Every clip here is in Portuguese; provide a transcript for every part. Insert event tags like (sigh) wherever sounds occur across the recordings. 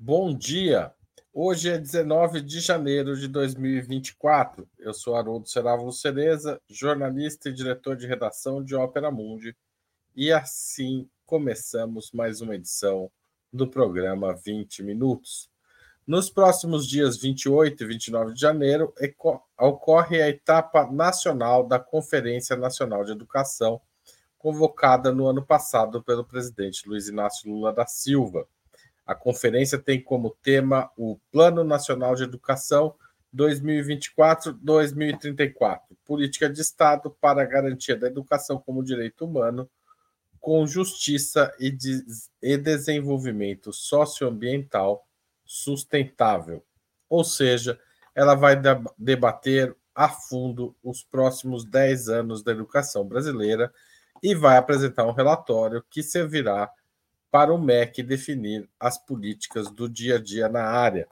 Bom dia. Hoje é 19 de janeiro de 2024. Eu sou Haroldo Serávulo Cereza, jornalista e diretor de redação de Ópera Mundi. E assim começamos mais uma edição do programa 20 Minutos. Nos próximos dias 28 e 29 de janeiro, ocorre a etapa nacional da Conferência Nacional de Educação, convocada no ano passado pelo presidente Luiz Inácio Lula da Silva. A conferência tem como tema o Plano Nacional de Educação 2024-2034 Política de Estado para a Garantia da Educação como Direito Humano, com Justiça e, de, e Desenvolvimento Socioambiental Sustentável. Ou seja, ela vai debater a fundo os próximos 10 anos da educação brasileira e vai apresentar um relatório que servirá para o MEC definir as políticas do dia a dia na área.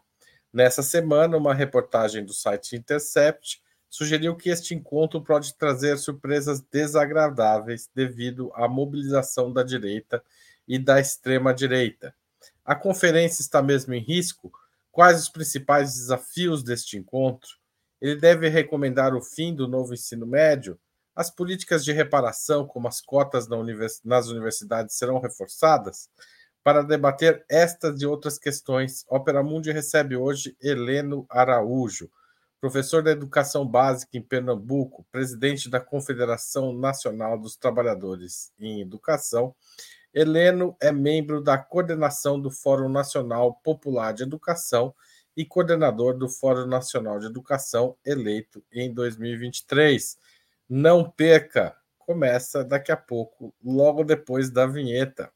Nessa semana, uma reportagem do site Intercept sugeriu que este encontro pode trazer surpresas desagradáveis devido à mobilização da direita e da extrema-direita. A conferência está mesmo em risco? Quais os principais desafios deste encontro? Ele deve recomendar o fim do novo ensino médio? As políticas de reparação, como as cotas nas universidades, serão reforçadas? Para debater estas e outras questões, Opera Mundi recebe hoje Heleno Araújo, professor da Educação Básica em Pernambuco, presidente da Confederação Nacional dos Trabalhadores em Educação. Heleno é membro da coordenação do Fórum Nacional Popular de Educação e coordenador do Fórum Nacional de Educação, eleito em 2023. Não perca! Começa daqui a pouco, logo depois da vinheta.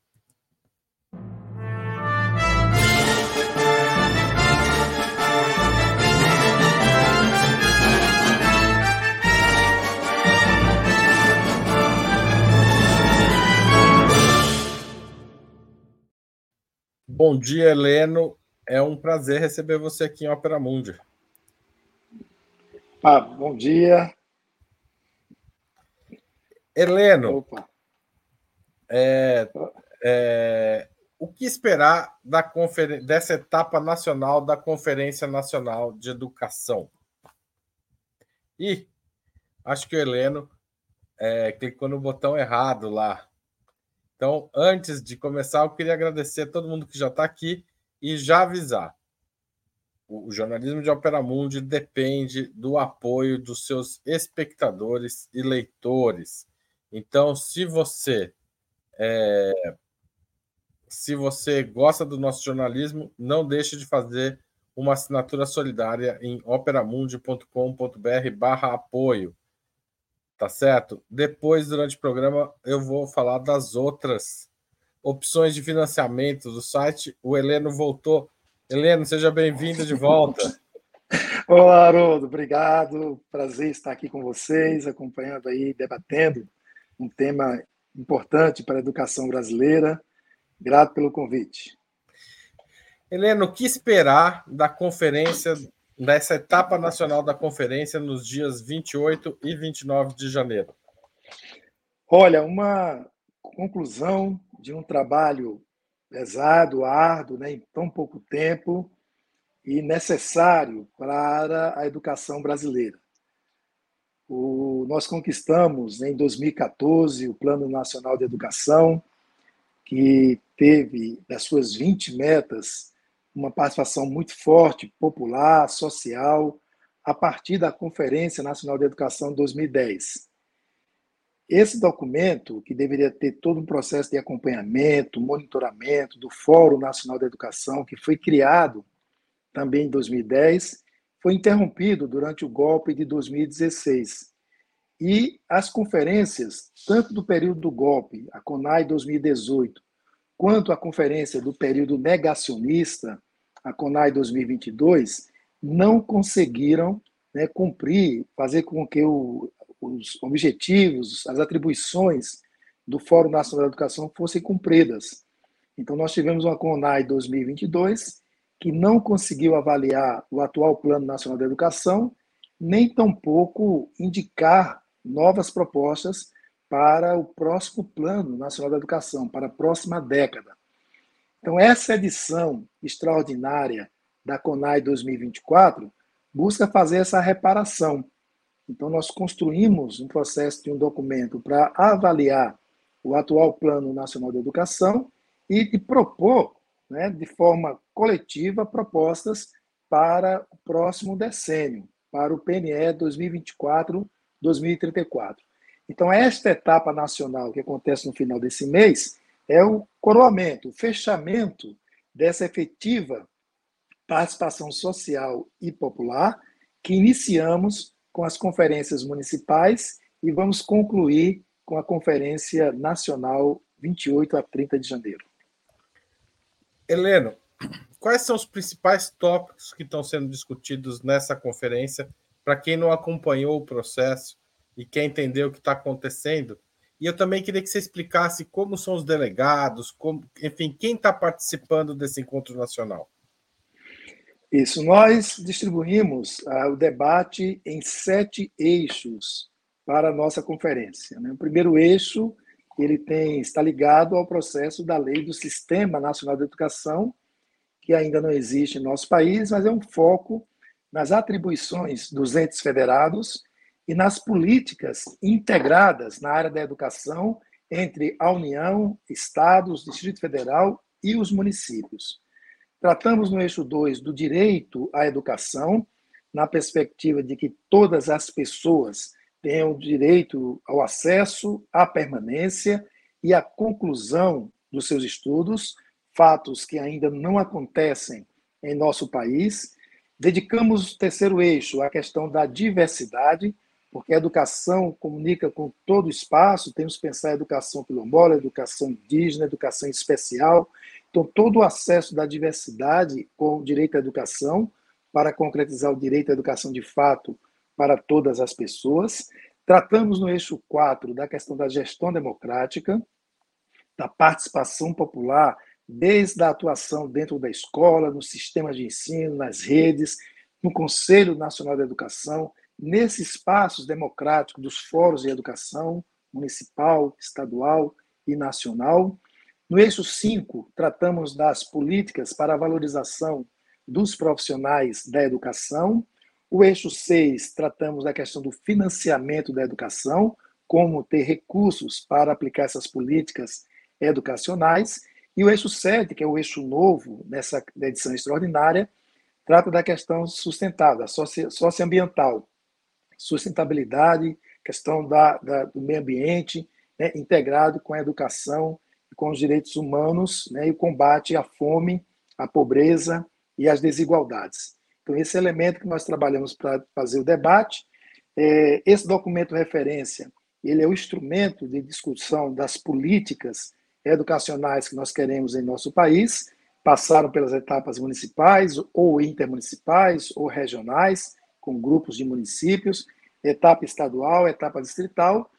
Bom dia, Heleno. É um prazer receber você aqui em Opera Mundi. Ah, bom dia. Heleno, é, é, o que esperar da dessa etapa nacional da Conferência Nacional de Educação? E acho que o Heleno é, clicou no botão errado lá. Então, antes de começar, eu queria agradecer a todo mundo que já está aqui e já avisar. O jornalismo de Opera Mundi depende do apoio dos seus espectadores e leitores. Então, se você é, se você gosta do nosso jornalismo, não deixe de fazer uma assinatura solidária em operamundi.com.br barra apoio. Tá certo? Depois, durante o programa, eu vou falar das outras opções de financiamento do site. O Heleno voltou. Heleno, seja bem-vindo de volta. (laughs) Olá, Haroldo. Obrigado. Prazer estar aqui com vocês, acompanhando aí, debatendo um tema importante para a educação brasileira. Grato pelo convite. Helena, o que esperar da conferência, dessa etapa nacional da conferência nos dias 28 e 29 de janeiro? Olha, uma conclusão de um trabalho pesado, árduo, né, em tão pouco tempo e necessário para a educação brasileira. O, nós conquistamos em 2014 o Plano Nacional de Educação, que teve das suas 20 metas uma participação muito forte, popular, social, a partir da Conferência Nacional de Educação 2010. Esse documento, que deveria ter todo um processo de acompanhamento, monitoramento do Fórum Nacional de Educação, que foi criado também em 2010, foi interrompido durante o golpe de 2016. E as conferências, tanto do período do golpe, a CONAI 2018, quanto a conferência do período negacionista, a CONAI 2022, não conseguiram né, cumprir, fazer com que o, os objetivos, as atribuições do Fórum Nacional da Educação fossem cumpridas. Então, nós tivemos uma CONAI 2022 que não conseguiu avaliar o atual Plano Nacional de Educação, nem tampouco indicar novas propostas para o próximo Plano Nacional da Educação, para a próxima década. Então, essa edição extraordinária da CONAI 2024 busca fazer essa reparação. Então, nós construímos um processo de um documento para avaliar o atual Plano Nacional de Educação e de propor, né, de forma coletiva, propostas para o próximo decênio, para o PNE 2024-2034. Então, esta etapa nacional que acontece no final desse mês é o coroamento, o fechamento dessa efetiva participação social e popular que iniciamos com as conferências municipais e vamos concluir com a Conferência Nacional 28 a 30 de janeiro. Heleno, quais são os principais tópicos que estão sendo discutidos nessa conferência para quem não acompanhou o processo e quer entender o que está acontecendo? E eu também queria que você explicasse como são os delegados, como, enfim, quem está participando desse encontro nacional. Isso, nós distribuímos ah, o debate em sete eixos para a nossa conferência. Né? O primeiro eixo ele tem está ligado ao processo da lei do Sistema Nacional de Educação, que ainda não existe em nosso país, mas é um foco nas atribuições dos entes federados e nas políticas integradas na área da educação entre a União, Estados, Distrito Federal e os municípios. Tratamos no eixo 2 do direito à educação, na perspectiva de que todas as pessoas tenham direito ao acesso, à permanência e à conclusão dos seus estudos, fatos que ainda não acontecem em nosso país. Dedicamos o terceiro eixo à questão da diversidade, porque a educação comunica com todo o espaço, temos que pensar a educação quilombola, educação indígena, educação especial, então, todo o acesso da diversidade com o direito à educação, para concretizar o direito à educação de fato para todas as pessoas. Tratamos no eixo 4 da questão da gestão democrática, da participação popular, desde a atuação dentro da escola, no sistema de ensino, nas redes, no Conselho Nacional de Educação, nesses espaços democráticos dos fóruns de educação municipal, estadual e nacional. No eixo 5, tratamos das políticas para a valorização dos profissionais da educação. O eixo 6, tratamos da questão do financiamento da educação, como ter recursos para aplicar essas políticas educacionais. E o eixo 7, que é o eixo novo nessa edição extraordinária, trata da questão sustentável, socioambiental, sustentabilidade, questão da, da do meio ambiente, né, integrado com a educação com os direitos humanos né, e o combate à fome, à pobreza e às desigualdades. Então, esse elemento que nós trabalhamos para fazer o debate, é, esse documento referência, ele é o instrumento de discussão das políticas educacionais que nós queremos em nosso país, passaram pelas etapas municipais ou intermunicipais ou regionais, com grupos de municípios, etapa estadual, etapa distrital,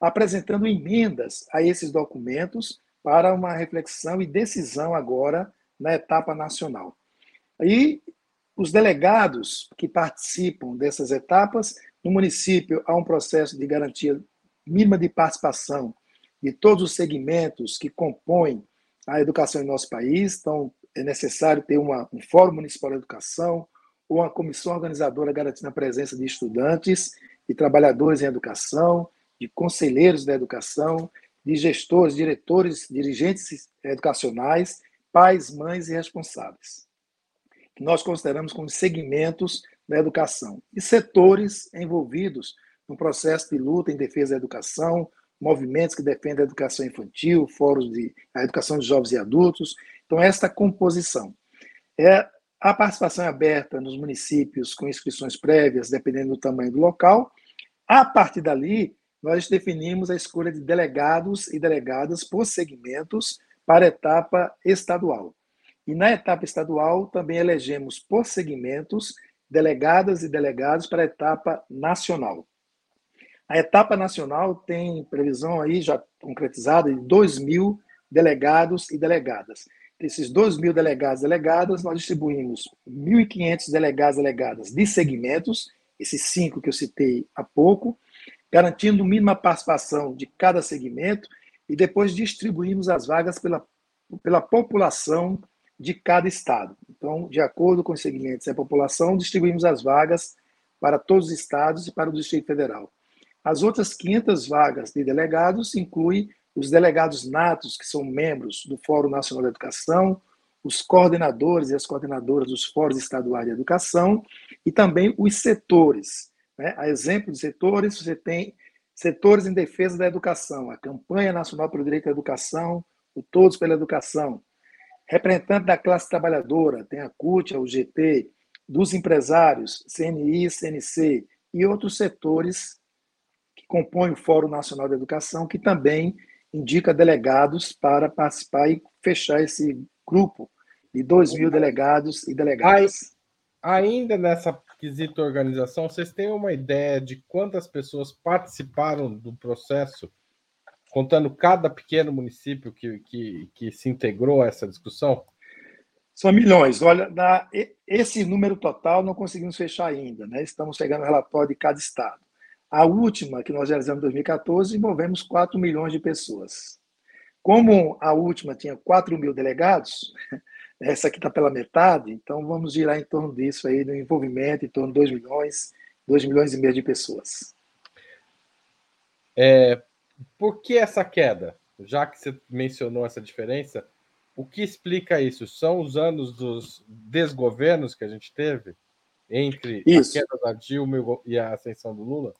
apresentando emendas a esses documentos para uma reflexão e decisão agora na etapa nacional. E os delegados que participam dessas etapas, no município há um processo de garantia mínima de participação de todos os segmentos que compõem a educação em nosso país, então é necessário ter uma, um Fórum Municipal de Educação ou uma comissão organizadora garantindo a presença de estudantes e trabalhadores em educação, de conselheiros da educação, de gestores, diretores, dirigentes educacionais, pais, mães e responsáveis, que nós consideramos como segmentos da educação, e setores envolvidos no processo de luta em defesa da educação, movimentos que defendem a educação infantil, fóruns de a educação de jovens e adultos. Então, esta composição. É, a participação é aberta nos municípios com inscrições prévias, dependendo do tamanho do local. A partir dali, nós definimos a escolha de delegados e delegadas por segmentos para a etapa estadual. E na etapa estadual também elegemos por segmentos delegadas e delegados para a etapa nacional. A etapa nacional tem previsão aí já concretizada de 2 mil delegados e delegadas. Desses 2 mil delegados e delegadas, nós distribuímos 1.500 delegados e delegadas de segmentos, esses cinco que eu citei há pouco, garantindo mínima participação de cada segmento e depois distribuímos as vagas pela pela população de cada estado. Então, de acordo com os segmentos da população, distribuímos as vagas para todos os estados e para o Distrito Federal. As outras 500 vagas de delegados incluem os delegados natos, que são membros do Fórum Nacional da Educação, os coordenadores e as coordenadoras dos fóruns estaduais de educação e também os setores. Né? A exemplo de setores, você tem setores em defesa da educação, a Campanha Nacional pelo Direito à Educação, o Todos pela Educação, representante da classe trabalhadora, tem a CUT, a UGT, dos empresários, CNI, CNC e outros setores que compõem o Fórum Nacional da Educação, que também indica delegados para participar e fechar esse grupo de 2 mil delegados e delegadas. Ainda nessa quesito organização, vocês têm uma ideia de quantas pessoas participaram do processo, contando cada pequeno município que, que, que se integrou a essa discussão? São milhões. Olha, na, esse número total não conseguimos fechar ainda, né? Estamos chegando ao relatório de cada estado. A última, que nós realizamos em 2014, envolvemos 4 milhões de pessoas. Como a última tinha 4 mil delegados, (laughs) essa aqui está pela metade, então vamos girar em torno disso aí, no envolvimento, em torno de 2 milhões, 2 milhões e meio de pessoas. É, por que essa queda? Já que você mencionou essa diferença, o que explica isso? São os anos dos desgovernos que a gente teve entre isso. a queda da Dilma e a ascensão do Lula?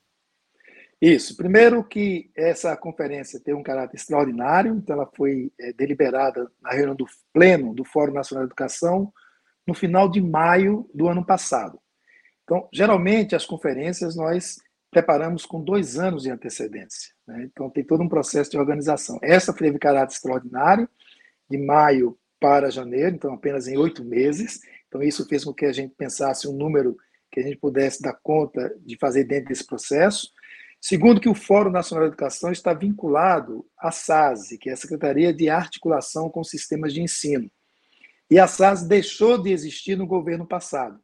Isso. Primeiro que essa conferência tem um caráter extraordinário, então ela foi é, deliberada na reunião do pleno do Fórum Nacional de Educação no final de maio do ano passado. Então, geralmente as conferências nós preparamos com dois anos de antecedência. Né? Então tem todo um processo de organização. Essa teve caráter extraordinário, de maio para janeiro, então apenas em oito meses. Então isso fez com que a gente pensasse um número que a gente pudesse dar conta de fazer dentro desse processo. Segundo, que o Fórum Nacional de Educação está vinculado à SASE, que é a Secretaria de Articulação com Sistemas de Ensino. E a SASE deixou de existir no governo passado.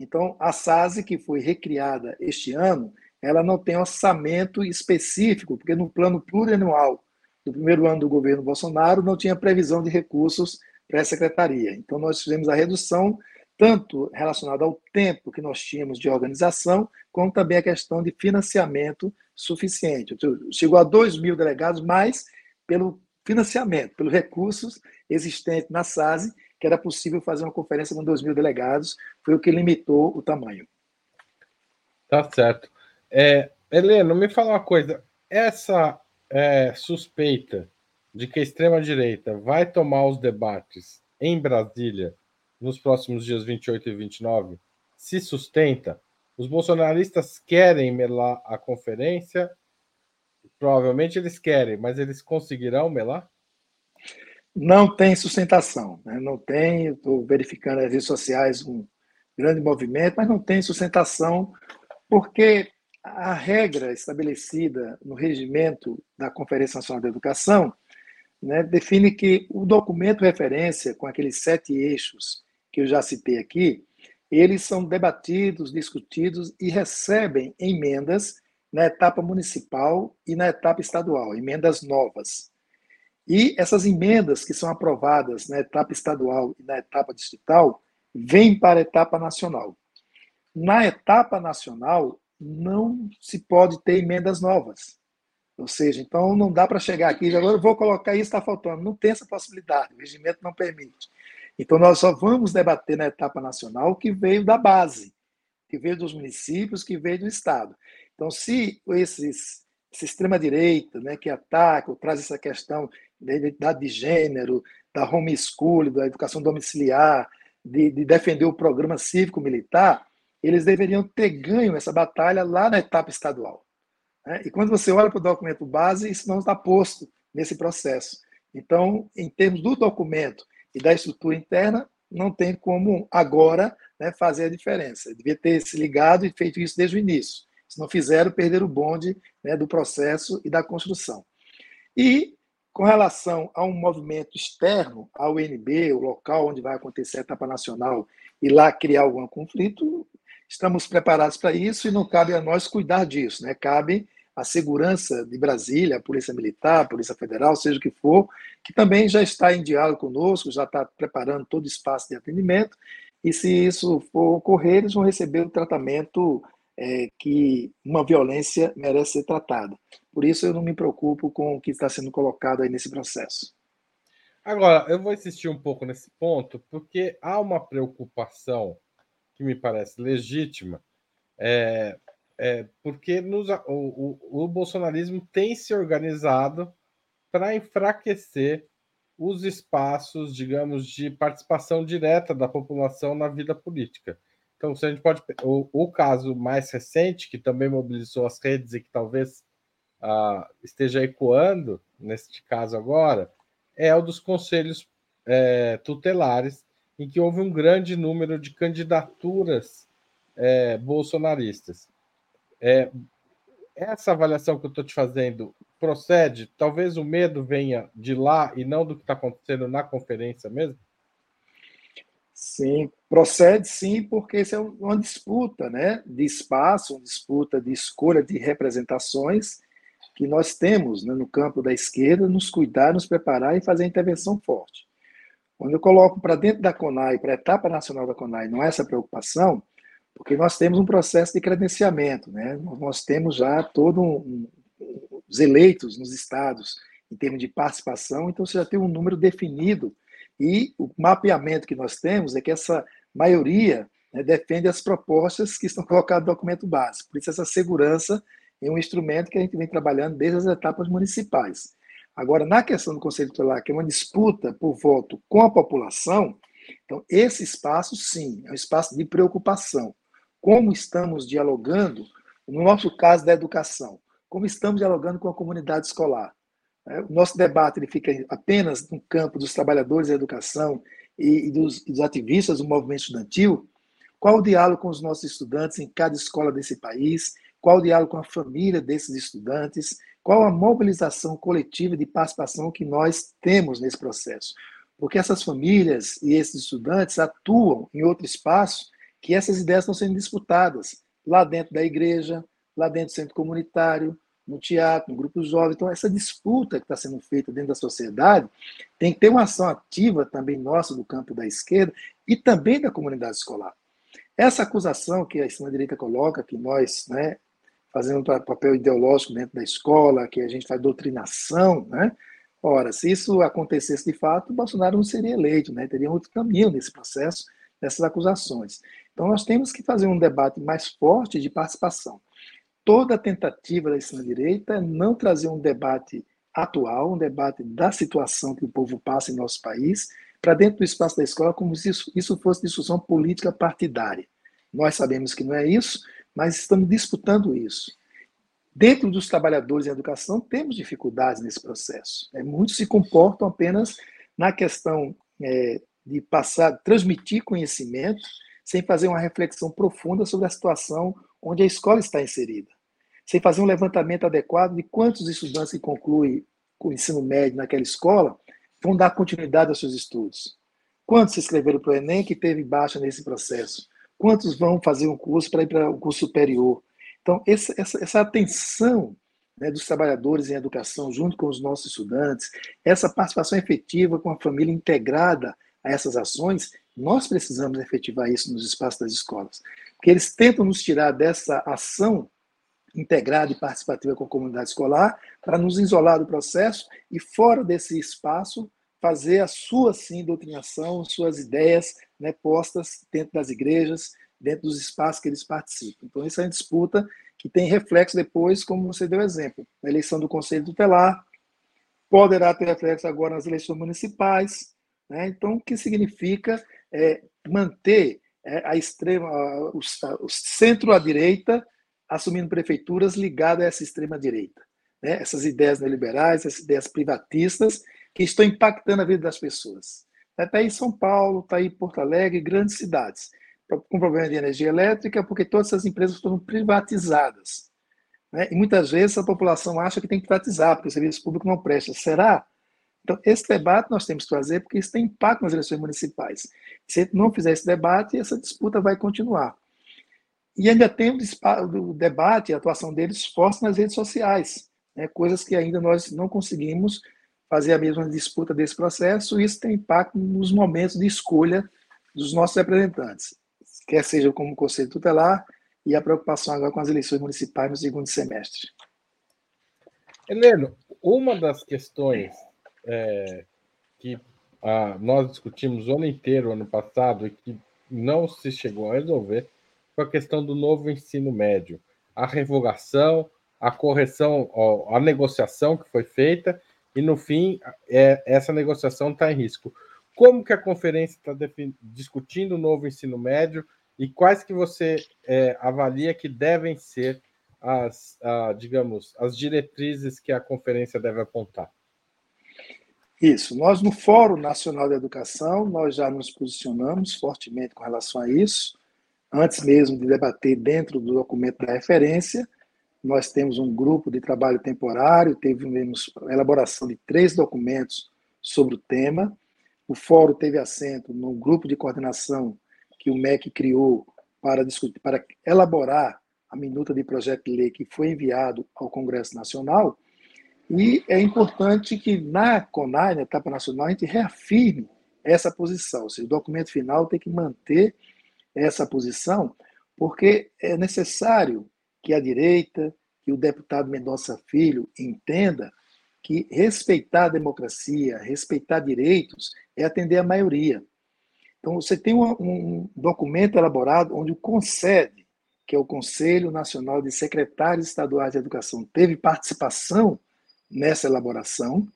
Então, a SASE, que foi recriada este ano, ela não tem orçamento específico, porque no plano plurianual do primeiro ano do governo Bolsonaro não tinha previsão de recursos para a secretaria. Então, nós fizemos a redução tanto relacionado ao tempo que nós tínhamos de organização, como também a questão de financiamento suficiente. Chegou a 2 mil delegados, mas pelo financiamento, pelos recursos existentes na SASE, que era possível fazer uma conferência com 2 mil delegados, foi o que limitou o tamanho. Tá certo. É, Helena, me fala uma coisa. Essa é, suspeita de que a extrema-direita vai tomar os debates em Brasília nos próximos dias 28 e 29 se sustenta, os bolsonaristas querem melar a conferência, provavelmente eles querem, mas eles conseguirão melar? Não tem sustentação, né? não tem. Estou verificando nas redes sociais um grande movimento, mas não tem sustentação, porque a regra estabelecida no regimento da Conferência Nacional da Educação né, define que o documento referência, com aqueles sete eixos que eu já citei aqui, eles são debatidos, discutidos e recebem emendas na etapa municipal e na etapa estadual, emendas novas. E essas emendas que são aprovadas na etapa estadual e na etapa distrital vêm para a etapa nacional. Na etapa nacional, não se pode ter emendas novas. Ou seja, então não dá para chegar aqui agora vou colocar isso, está faltando. Não tem essa possibilidade, o regimento não permite. Então, nós só vamos debater na etapa nacional o que veio da base, que veio dos municípios, que veio do Estado. Então, se esses, extrema-direita, né, que ataca ou traz essa questão da identidade de gênero, da homeschool, da educação domiciliar, de, de defender o programa cívico-militar, eles deveriam ter ganho essa batalha lá na etapa estadual. Né? E quando você olha para o documento base, isso não está posto nesse processo. Então, em termos do documento e da estrutura interna, não tem como agora né, fazer a diferença. Devia ter se ligado e feito isso desde o início. Se não fizeram, perderam o bonde né, do processo e da construção. E com relação a um movimento externo, ao UNB, o local onde vai acontecer a etapa nacional, e lá criar algum conflito, estamos preparados para isso e não cabe a nós cuidar disso, né? cabe a segurança de Brasília, a Polícia Militar, a Polícia Federal, seja o que for, que também já está em diálogo conosco, já está preparando todo o espaço de atendimento, e se isso for ocorrer, eles vão receber o tratamento é, que uma violência merece ser tratada. Por isso eu não me preocupo com o que está sendo colocado aí nesse processo. Agora, eu vou insistir um pouco nesse ponto, porque há uma preocupação que me parece legítima, é, é, porque nos, o, o, o bolsonarismo tem se organizado para enfraquecer os espaços, digamos, de participação direta da população na vida política. Então, se a gente pode. O, o caso mais recente, que também mobilizou as redes e que talvez ah, esteja ecoando neste caso agora, é o dos conselhos é, tutelares, em que houve um grande número de candidaturas é, bolsonaristas. É, essa avaliação que eu estou te fazendo procede? Talvez o medo venha de lá e não do que está acontecendo na conferência mesmo? Sim, procede sim, porque isso é uma disputa né, de espaço, uma disputa de escolha de representações que nós temos né, no campo da esquerda, nos cuidar, nos preparar e fazer intervenção forte. Quando eu coloco para dentro da CONAI, para a etapa nacional da CONAI, não é essa preocupação, porque nós temos um processo de credenciamento, né? nós temos já todo um, um, os eleitos nos estados em termos de participação, então você já tem um número definido e o mapeamento que nós temos é que essa maioria né, defende as propostas que estão colocadas no documento básico. Por isso essa segurança é um instrumento que a gente vem trabalhando desde as etapas municipais. Agora, na questão do Conselho Tutelar, que é uma disputa por voto com a população, então esse espaço, sim, é um espaço de preocupação como estamos dialogando, no nosso caso da educação, como estamos dialogando com a comunidade escolar. É, o nosso debate ele fica apenas no campo dos trabalhadores da educação e, dos, dos ativistas do movimento estudantil. Qual o diálogo com os nossos estudantes em cada escola desse país? Qual o diálogo com a família desses estudantes? Qual a mobilização coletiva de participação que nós temos nesse processo? Porque essas famílias e esses estudantes atuam em outro espaço que essas ideias estão sendo disputadas lá dentro da igreja, lá dentro do centro comunitário, no teatro, no grupo jovem. Então, essa disputa que está sendo feita dentro da sociedade tem que ter uma ação ativa também nossa do campo da esquerda e também da comunidade escolar. Essa acusação que a extrema-direita coloca, que nós, né, fazendo papel ideológico dentro da escola, que a gente faz doutrinação, né? Ora, se isso acontecesse de fato, Bolsonaro não seria eleito, né? Teria outro caminho nesse processo, dessas acusações. Então, nós temos que fazer um debate mais forte de participação. Toda tentativa da extrema-direita é não trazer um debate atual, um debate da situação que o povo passa em nosso país, para dentro do espaço da escola, como se isso, isso fosse discussão política partidária. Nós sabemos que não é isso, mas estamos disputando isso. Dentro dos trabalhadores em educação, temos dificuldades nesse processo. É, muitos se comportam apenas na questão é, de passar, transmitir conhecimento, sem fazer uma reflexão profunda sobre a situação onde a escola está inserida, sem fazer um levantamento adequado de quantos estudantes que concluem o ensino médio naquela escola vão dar continuidade aos seus estudos. Quantos se inscreveram para o Enem que teve baixa nesse processo? Quantos vão fazer um curso para ir para um curso superior? Então, essa, essa, essa atenção né, dos trabalhadores em educação, junto com os nossos estudantes, essa participação efetiva com a família integrada a essas ações, nós precisamos efetivar isso nos espaços das escolas. Porque eles tentam nos tirar dessa ação integrada e participativa com a comunidade escolar para nos isolar do processo e, fora desse espaço, fazer a sua, sim, doutrinação, suas ideias né, postas dentro das igrejas, dentro dos espaços que eles participam. Então, isso é uma disputa que tem reflexo depois, como você deu exemplo, na eleição do Conselho Tutelar, poderá ter reflexo agora nas eleições municipais. Né? Então, o que significa é, manter é, a extrema, o, o centro à direita assumindo prefeituras ligadas a essa extrema direita, né? Essas ideias neoliberais, essas ideias privatistas que estão impactando a vida das pessoas. Está aí São Paulo, está aí Porto Alegre, grandes cidades com problema de energia elétrica, porque todas essas empresas foram privatizadas. Né? E muitas vezes a população acha que tem que privatizar, porque o serviço público não presta. Será? Então, esse debate nós temos que fazer porque isso tem impacto nas eleições municipais. Se não fizer esse debate, essa disputa vai continuar. e ainda tem o, debate a atuação deles forte nas redes sociais, né? coisas que ainda nós não conseguimos fazer a mesma disputa desse processo, isso tem impacto nos momentos de escolha dos nossos representantes, quer seja como Conselho Tutelar e a preocupação agora com as eleições municipais no segundo semestre. Heleno, uma das questões é, que ah, nós discutimos o ano inteiro, ano passado, e que não se chegou a resolver, foi a questão do novo ensino médio. A revogação, a correção, a negociação que foi feita, e no fim, é, essa negociação está em risco. Como que a conferência está discutindo o novo ensino médio e quais que você é, avalia que devem ser as, a, digamos, as diretrizes que a conferência deve apontar? Isso. Nós, no Fórum Nacional de Educação, nós já nos posicionamos fortemente com relação a isso. Antes mesmo de debater dentro do documento da referência, nós temos um grupo de trabalho temporário, tivemos elaboração de três documentos sobre o tema. O fórum teve assento no grupo de coordenação que o MEC criou para discutir, para elaborar a minuta de projeto de lei que foi enviado ao Congresso Nacional. E é importante que na CONAI, na etapa nacional, a gente reafirme essa posição. Ou seja, o documento final tem que manter essa posição, porque é necessário que a direita, que o deputado Mendonça Filho entenda que respeitar a democracia, respeitar direitos, é atender a maioria. Então, você tem um, um documento elaborado onde o concede que é o Conselho Nacional de Secretários Estaduais de Educação, teve participação nessa elaboração.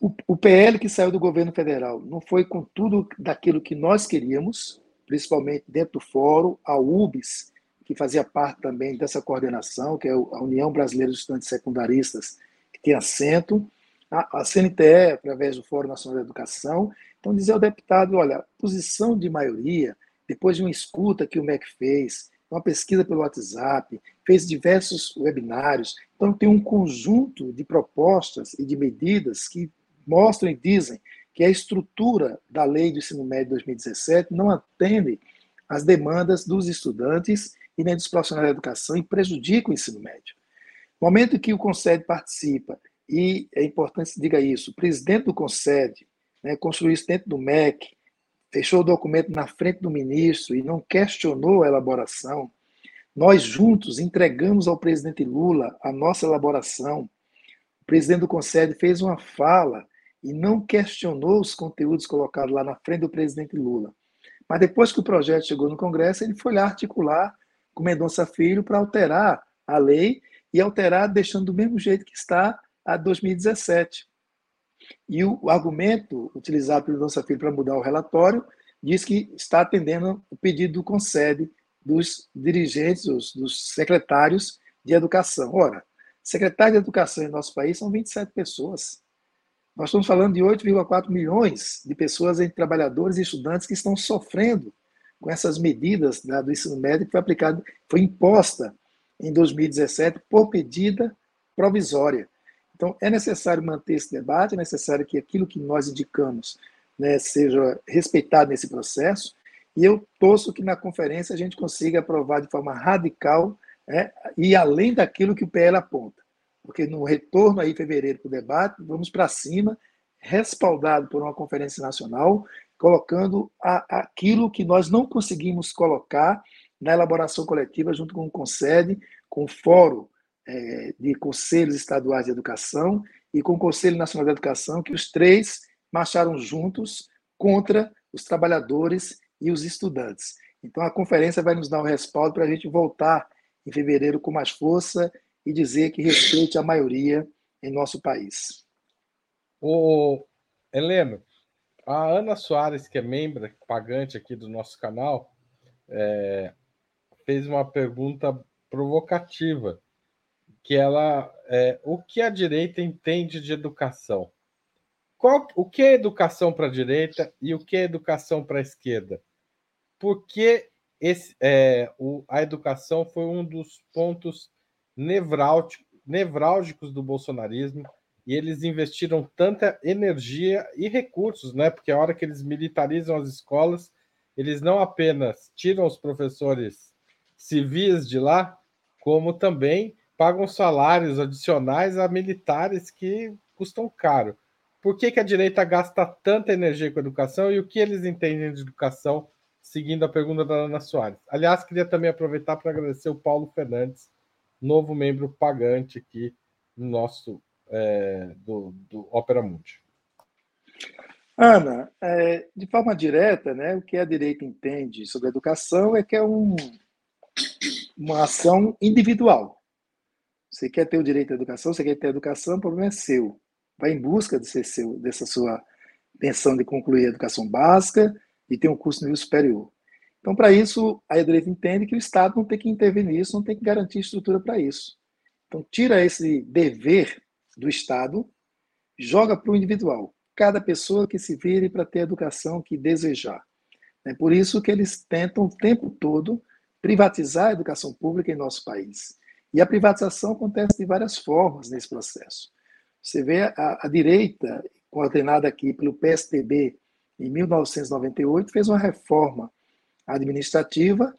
O, o PL que saiu do governo federal não foi com tudo daquilo que nós queríamos, principalmente dentro do fórum, a UBS, que fazia parte também dessa coordenação, que é a União Brasileira de Estudantes Secundaristas, que tem assento, a, CNTE, através do Fórum Nacional de Educação. Então, dizer ao deputado, olha, posição de maioria, depois de uma escuta que o MEC fez, uma pesquisa pelo WhatsApp, fez diversos webinários. Então, tem um conjunto de propostas e de medidas que mostram e dizem que a estrutura da lei do ensino médio de 2017 não atende às demandas dos estudantes e nem dos profissionais da educação e prejudica o ensino médio. No momento que o Concede participa, e é importante se diga isso, o presidente do Concede né, construiu isso dentro do MEC, fechou o documento na frente do ministro e não questionou a elaboração, nós juntos entregamos ao presidente Lula a nossa elaboração. O presidente do Conselho fez uma fala e não questionou os conteúdos colocados lá na frente do presidente Lula. Mas depois que o projeto chegou no Congresso, ele foi lá articular com Mendonça Filho para alterar a lei e alterar deixando do mesmo jeito que está a 2017. E o argumento utilizado pelo Mendonça Filho para mudar o relatório diz que está atendendo o pedido do Concede dos dirigentes, dos, dos secretários de educação. Ora, secretários de educação em nosso país são 27 pessoas. Nós estamos falando de 8,4 milhões de pessoas entre trabalhadores e estudantes que estão sofrendo com essas medidas né, do ensino médio que foi aplicada, foi imposta em 2017 por medida provisória. Então, é necessário manter esse debate, é necessário que aquilo que nós indicamos né, seja respeitado nesse processo, e eu torço que na conferência a gente consiga aprovar de forma radical né, e além daquilo que o PL aponta. Porque no retorno aí em fevereiro para o debate, vamos para cima, respaldado por uma conferência nacional, colocando a, aquilo que nós não conseguimos colocar na elaboração coletiva junto com o CONSED, com o Fórum é, de Conselhos Estaduais de Educação e com o Conselho Nacional de Educação, que os três marcharam juntos contra os trabalhadores e os estudantes. Então, a conferência vai nos dar um respaldo para a gente voltar em fevereiro com mais força e dizer que respeite a maioria em nosso país. O Heleno, a Ana Soares, que é membro pagante aqui do nosso canal, é, fez uma pergunta provocativa que ela é, o que a direita entende de educação? Qual, o que é educação para a direita e o que é educação para a esquerda? Porque esse, é, o, a educação foi um dos pontos nevrálgicos do bolsonarismo e eles investiram tanta energia e recursos, né? Porque a hora que eles militarizam as escolas, eles não apenas tiram os professores civis de lá, como também pagam salários adicionais a militares que custam caro. Por que, que a direita gasta tanta energia com educação e o que eles entendem de educação, seguindo a pergunta da Ana Soares? Aliás, queria também aproveitar para agradecer o Paulo Fernandes, novo membro pagante aqui no nosso é, do, do Opera Mundi. Ana, é, de forma direta, né, o que a direita entende sobre a educação é que é um, uma ação individual. Você quer ter o direito à educação, você quer ter a educação, o problema é seu. Vai em busca de ser seu, dessa sua intenção de concluir a educação básica e ter um curso nível superior. Então, para isso, a direita entende que o Estado não tem que intervir nisso, não tem que garantir estrutura para isso. Então, tira esse dever do Estado, joga para o individual cada pessoa que se vire para ter a educação que desejar. É por isso que eles tentam o tempo todo privatizar a educação pública em nosso país. E a privatização acontece de várias formas nesse processo. Você vê a, a direita, coordenada aqui pelo PSDB em 1998, fez uma reforma administrativa,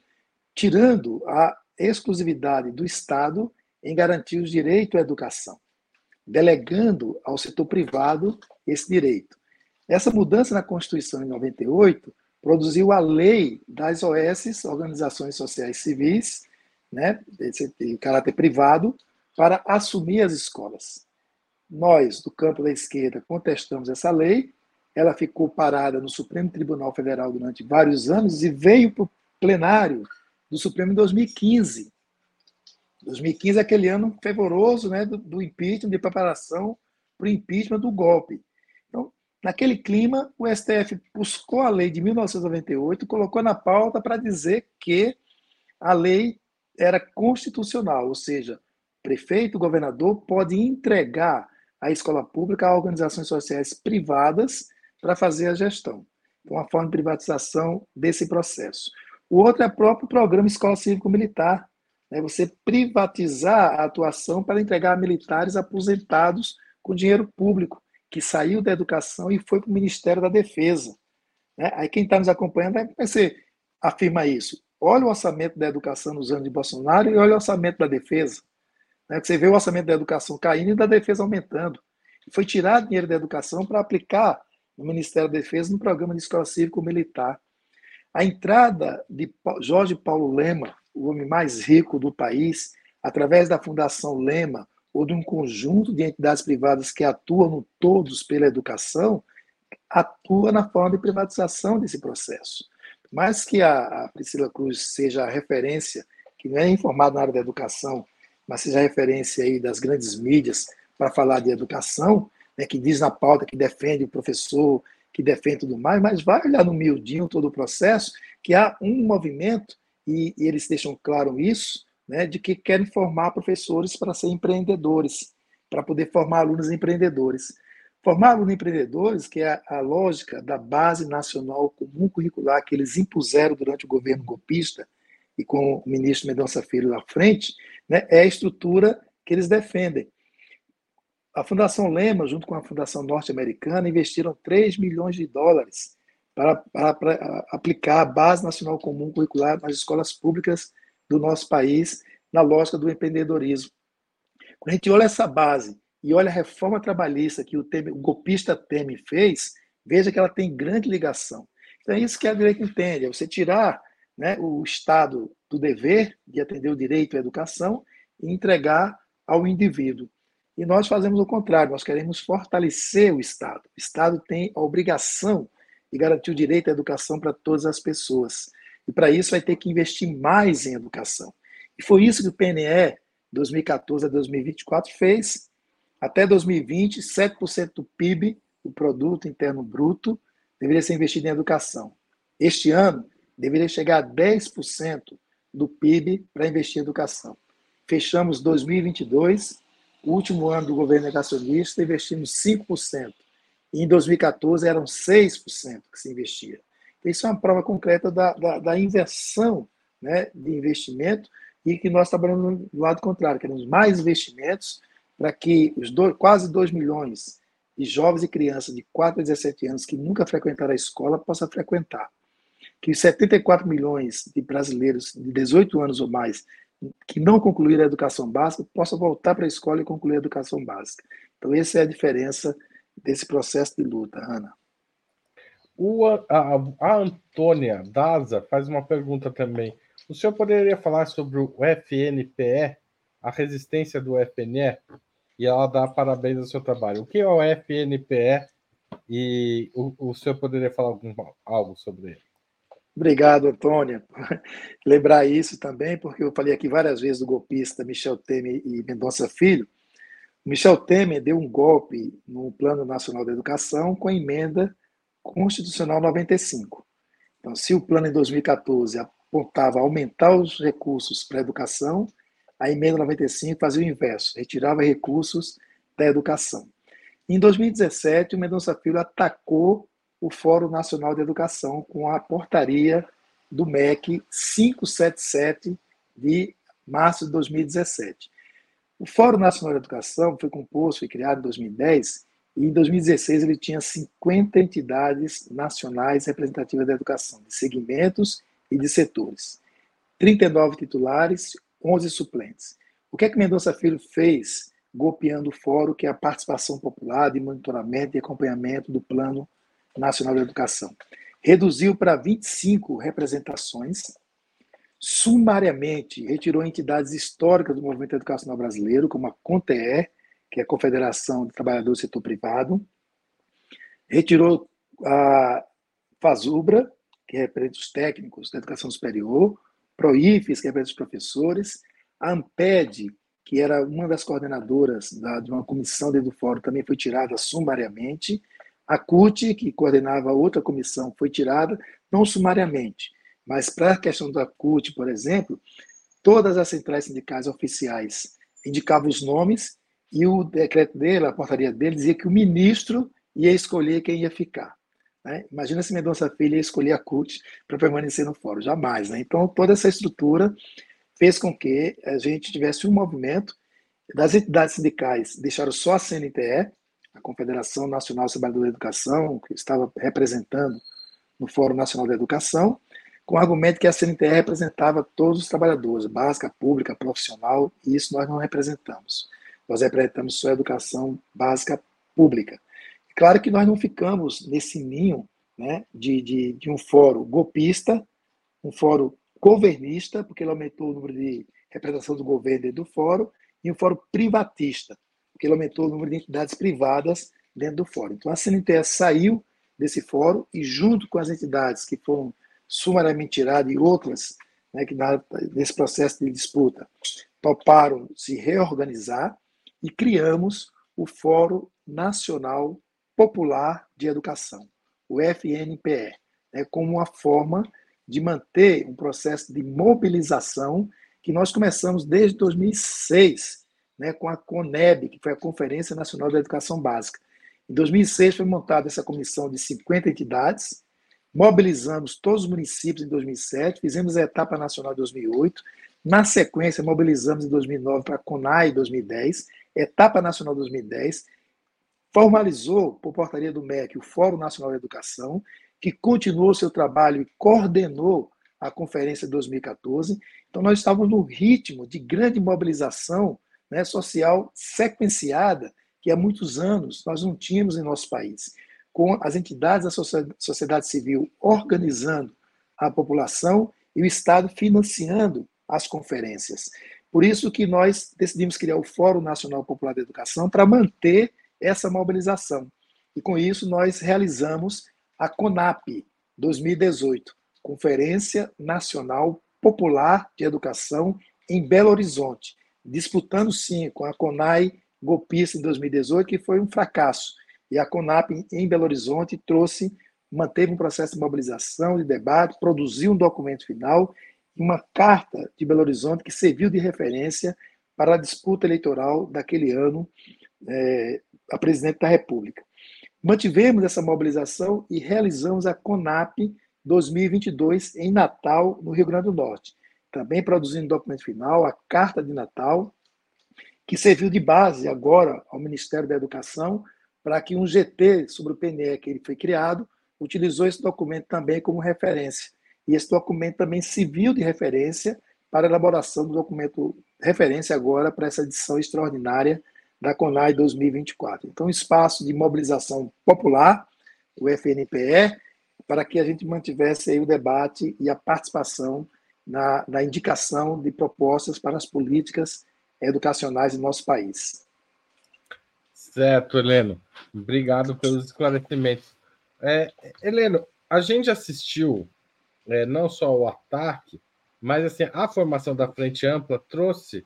tirando a exclusividade do Estado em garantir os direitos à educação delegando ao setor privado esse direito. Essa mudança na Constituição em 98 produziu a lei das OS, Organizações Sociais Civis, né, de caráter privado, para assumir as escolas. Nós, do campo da esquerda, contestamos essa lei, ela ficou parada no Supremo Tribunal Federal durante vários anos e veio para o plenário do Supremo em 2015. 2015 é aquele ano fervoroso né, do, do impeachment, de preparação para o impeachment do golpe. Então, naquele clima, o STF buscou a lei de 1998, colocou na pauta para dizer que a lei era constitucional, ou seja, prefeito, governador pode entregar a escola pública a organizações sociais privadas para fazer a gestão. Então, uma forma de privatização desse processo. O outro é o próprio programa Escola Cívico-Militar, né, você privatizar a atuação para entregar militares aposentados com dinheiro público, que saiu da educação e foi para o Ministério da Defesa. Né? Aí quem está nos acompanhando vai você afirma isso. Olha o orçamento da educação nos anos de Bolsonaro e olha o orçamento da defesa. Né? Você vê o orçamento da educação caindo e da defesa aumentando. Foi tirar dinheiro da educação para aplicar no Ministério da Defesa no programa de escola cívico-militar. A entrada de Jorge Paulo Lema o homem mais rico do país, através da Fundação Lema ou de um conjunto de entidades privadas que atuam todos pela educação, atua na forma de privatização desse processo. Mais que a, Priscila Cruz seja a referência, que não é informada na área da educação, mas seja a referência aí das grandes mídias para falar de educação, né, que diz na pauta que defende o professor, que defende tudo mais, mas vai olhar no miudinho todo o processo, que há um movimento e, e eles deixam claro isso, né, de que querem formar professores para ser empreendedores, para poder formar alunos empreendedores. Formar alunos empreendedores, que é a, a lógica da base nacional comum curricular que eles impuseram durante o governo golpista e com o ministro Mendonça Filho à frente, né, é a estrutura que eles defendem. A Fundação Lema, junto com a Fundação Norte-Americana, investiram 3 milhões de dólares para, para, para aplicar a Base Nacional Comum Curricular nas escolas públicas do nosso país, na lógica do empreendedorismo. Quando a gente olha essa base e olha a reforma trabalhista que o, Temer, o golpista Temer fez, veja que ela tem grande ligação. Então é isso que a direita entende, é você tirar né, o Estado do dever de atender o direito à educação e entregar ao indivíduo. E nós fazemos o contrário, nós queremos fortalecer o Estado. O Estado tem a obrigação e garantir o direito à educação para todas as pessoas. E para isso vai ter que investir mais em educação. E foi isso que o PNE, 2014 a 2024, fez. Até 2020, 7% do PIB, o Produto Interno Bruto, deveria ser investido em educação. Este ano, deveria chegar a 10% do PIB para investir em educação. Fechamos 2022, o último ano do governo negacionista, investimos 5%. E em 2014 eram 6% que se investia. Então, isso é uma prova concreta da, da, da inversão né, de investimento e que nós trabalhamos do lado contrário, queremos mais investimentos para que os dois, quase 2 milhões de jovens e crianças de 4 a 17 anos que nunca frequentaram a escola possam frequentar. que os 74 milhões de brasileiros de 18 anos ou mais que não concluíram a educação básica possam voltar para a escola e concluir a educação básica. Então, essa é a diferença desse processo de luta, Ana. O, a, a Antônia Daza faz uma pergunta também. O senhor poderia falar sobre o FNPE, a resistência do FNE? E ela dá parabéns ao seu trabalho. O que é o FNPE? E o, o senhor poderia falar algum, algo sobre ele? Obrigado, Antônia. (laughs) Lembrar isso também, porque eu falei aqui várias vezes do golpista Michel Temer e Mendonça Filho. Michel Temer deu um golpe no Plano Nacional da Educação com a emenda constitucional 95. Então, se o plano em 2014 apontava aumentar os recursos para a educação, a emenda 95 fazia o inverso, retirava recursos da educação. Em 2017, o Mendonça Filho atacou o Fórum Nacional de Educação com a portaria do MEC 577 de março de 2017. O Fórum Nacional de Educação foi composto, foi criado em 2010, e em 2016 ele tinha 50 entidades nacionais representativas da educação, de segmentos e de setores. 39 titulares, 11 suplentes. O que é que Mendonça Filho fez golpeando o fórum, que é a participação popular de monitoramento e acompanhamento do Plano Nacional de Educação? Reduziu para 25 representações, sumariamente retirou entidades históricas do movimento educacional brasileiro, como a CONTEE, que é a Confederação de Trabalhadores do Setor Privado, retirou a FASUBRA, que representa os técnicos da educação superior, PROIFES, que representa os professores, a AMPED, que era uma das coordenadoras da, de uma comissão dentro do fórum, também foi tirada sumariamente, a CUT, que coordenava outra comissão, foi tirada, não sumariamente, mas para a questão da CUT, por exemplo, todas as centrais sindicais oficiais indicavam os nomes e o decreto dele, a portaria dele, dizia que o ministro ia escolher quem ia ficar. Né? Imagina se Mendonça Filho ia escolher a CUT para permanecer no fórum, jamais. Né? Então, toda essa estrutura fez com que a gente tivesse um movimento das entidades sindicais, deixaram só a CNTE, a Confederação Nacional de Trabalhadores da Educação, que estava representando no Fórum Nacional da Educação, com o argumento que a CNTE representava todos os trabalhadores, básica, pública, profissional, e isso nós não representamos. Nós representamos só a educação básica pública. Claro que nós não ficamos nesse ninho né, de, de, de um fórum golpista, um fórum governista, porque ele aumentou o número de representação do governo dentro do fórum, e um fórum privatista, porque ele aumentou o número de entidades privadas dentro do fórum. Então a CNTE saiu desse fórum e, junto com as entidades que foram sumariamente tiradas e outras né, que nesse processo de disputa toparam se reorganizar e criamos o Fórum Nacional Popular de Educação, o FNPE, né, como uma forma de manter um processo de mobilização que nós começamos desde 2006, né, com a CONEB, que foi a Conferência Nacional da Educação Básica. Em 2006 foi montada essa comissão de 50 entidades, mobilizamos todos os municípios em 2007, fizemos a etapa nacional em 2008, na sequência mobilizamos em 2009 para a CONAI em 2010, etapa nacional 2010, formalizou, por portaria do MEC, o Fórum Nacional de Educação, que continuou seu trabalho e coordenou a conferência de 2014. Então, nós estávamos no ritmo de grande mobilização né, social sequenciada que há muitos anos nós não tínhamos em nosso país, com as entidades da sociedade civil organizando a população e o Estado financiando as conferências. Por isso que nós decidimos criar o Fórum Nacional Popular da Educação para manter essa mobilização. E com isso nós realizamos a CONAP 2018, Conferência Nacional Popular de Educação em Belo Horizonte, disputando sim com a CONAI golpista em 2018, que foi um fracasso. E a CONAP em Belo Horizonte trouxe, manteve um processo de mobilização, de debate, produziu um documento final uma carta de Belo Horizonte que serviu de referência para a disputa eleitoral daquele ano é, a presidente da República. Mantivemos essa mobilização e realizamos a CONAP 2022 em Natal, no Rio Grande do Norte. Também produzindo o documento final, a Carta de Natal, que serviu de base agora ao Ministério da Educação para que um GT sobre o PNE que ele foi criado utilizou esse documento também como referência e esse documento também serviu de referência para a elaboração do documento referência agora para essa edição extraordinária da CONAI 2024. Então, espaço de mobilização popular, o FNPE, para que a gente mantivesse aí o debate e a participação na, na indicação de propostas para as políticas educacionais do nosso país. Certo, Heleno. Obrigado pelos esclarecimentos. É, Heleno, a gente assistiu é, não só o ataque, mas assim, a formação da Frente Ampla trouxe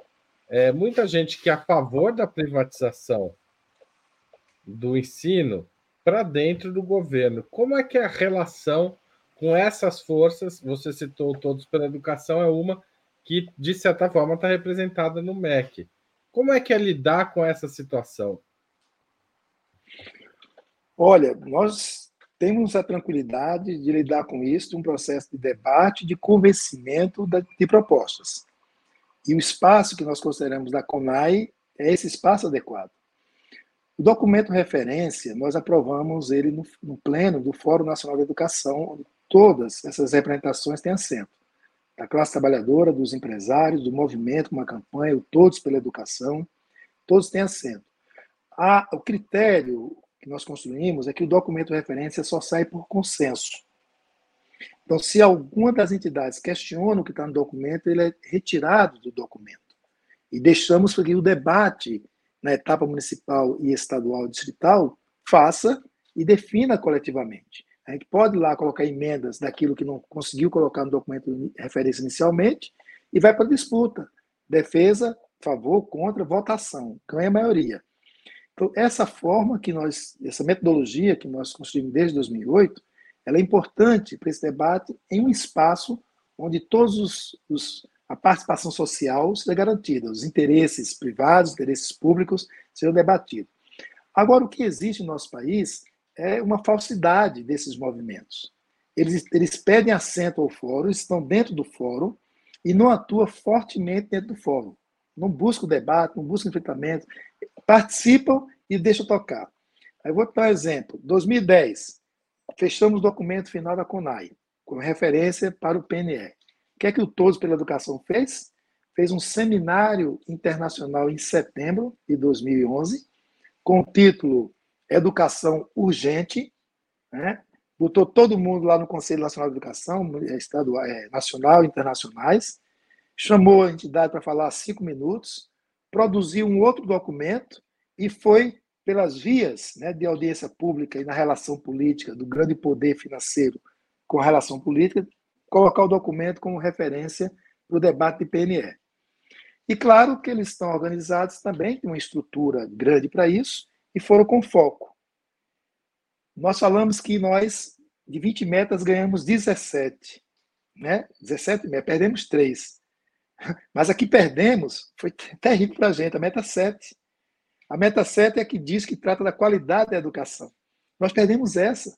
é, muita gente que é a favor da privatização do ensino para dentro do governo. Como é que é a relação com essas forças? Você citou Todos pela Educação, é uma que, de certa forma, está representada no MEC. Como é que é lidar com essa situação? Olha, nós temos a tranquilidade de lidar com isso, um processo de debate, de convencimento de propostas. E o espaço que nós consideramos da CONAI é esse espaço adequado. O documento referência, nós aprovamos ele no, no pleno do Fórum Nacional de Educação, onde todas essas representações têm assento. Da classe trabalhadora, dos empresários, do movimento, uma campanha, o Todos pela Educação, todos têm assento. O critério que nós construímos é que o documento referência só sai por consenso. Então, se alguma das entidades questiona o que está no documento, ele é retirado do documento. E deixamos que o debate na etapa municipal e estadual distrital faça e defina coletivamente. A gente pode lá colocar emendas daquilo que não conseguiu colocar no documento de referência inicialmente e vai para disputa. Defesa, favor, contra, votação. Ganha a maioria. Então, essa forma que nós, essa metodologia que nós construímos desde 2008, ela é importante para esse debate em um espaço onde todos os, os a participação social seja garantida, os interesses privados, os interesses públicos sejam debatidos. Agora, o que existe no nosso país é uma falsidade desses movimentos. Eles, eles pedem assento ao fórum, estão dentro do fórum e não atuam fortemente dentro do fórum. Não buscam debate, não buscam enfrentamento, participam e deixam tocar. Aí vou dar um exemplo. 2010, fechamos o documento final da CONAI, com referência para o PNE. O que é que o Todos pela Educação fez? Fez um seminário internacional em setembro de 2011, com o título Educação Urgente, né? botou todo mundo lá no Conselho Nacional de Educação, estadual, é, nacional e internacionais, chamou a entidade para falar cinco minutos, produziu um outro documento e foi pelas vias né, de audiência pública e na relação política do grande poder financeiro com a relação política, colocar o documento como referência para o debate de PNE. E claro que eles estão organizados também, tem uma estrutura grande para isso, e foram com foco. Nós falamos que nós, de 20 metas, ganhamos 17. Né? 17 metas, perdemos 3. Mas aqui perdemos, foi terrível para a gente, a meta 7. A meta 7 é a que diz que trata da qualidade da educação. Nós perdemos essa,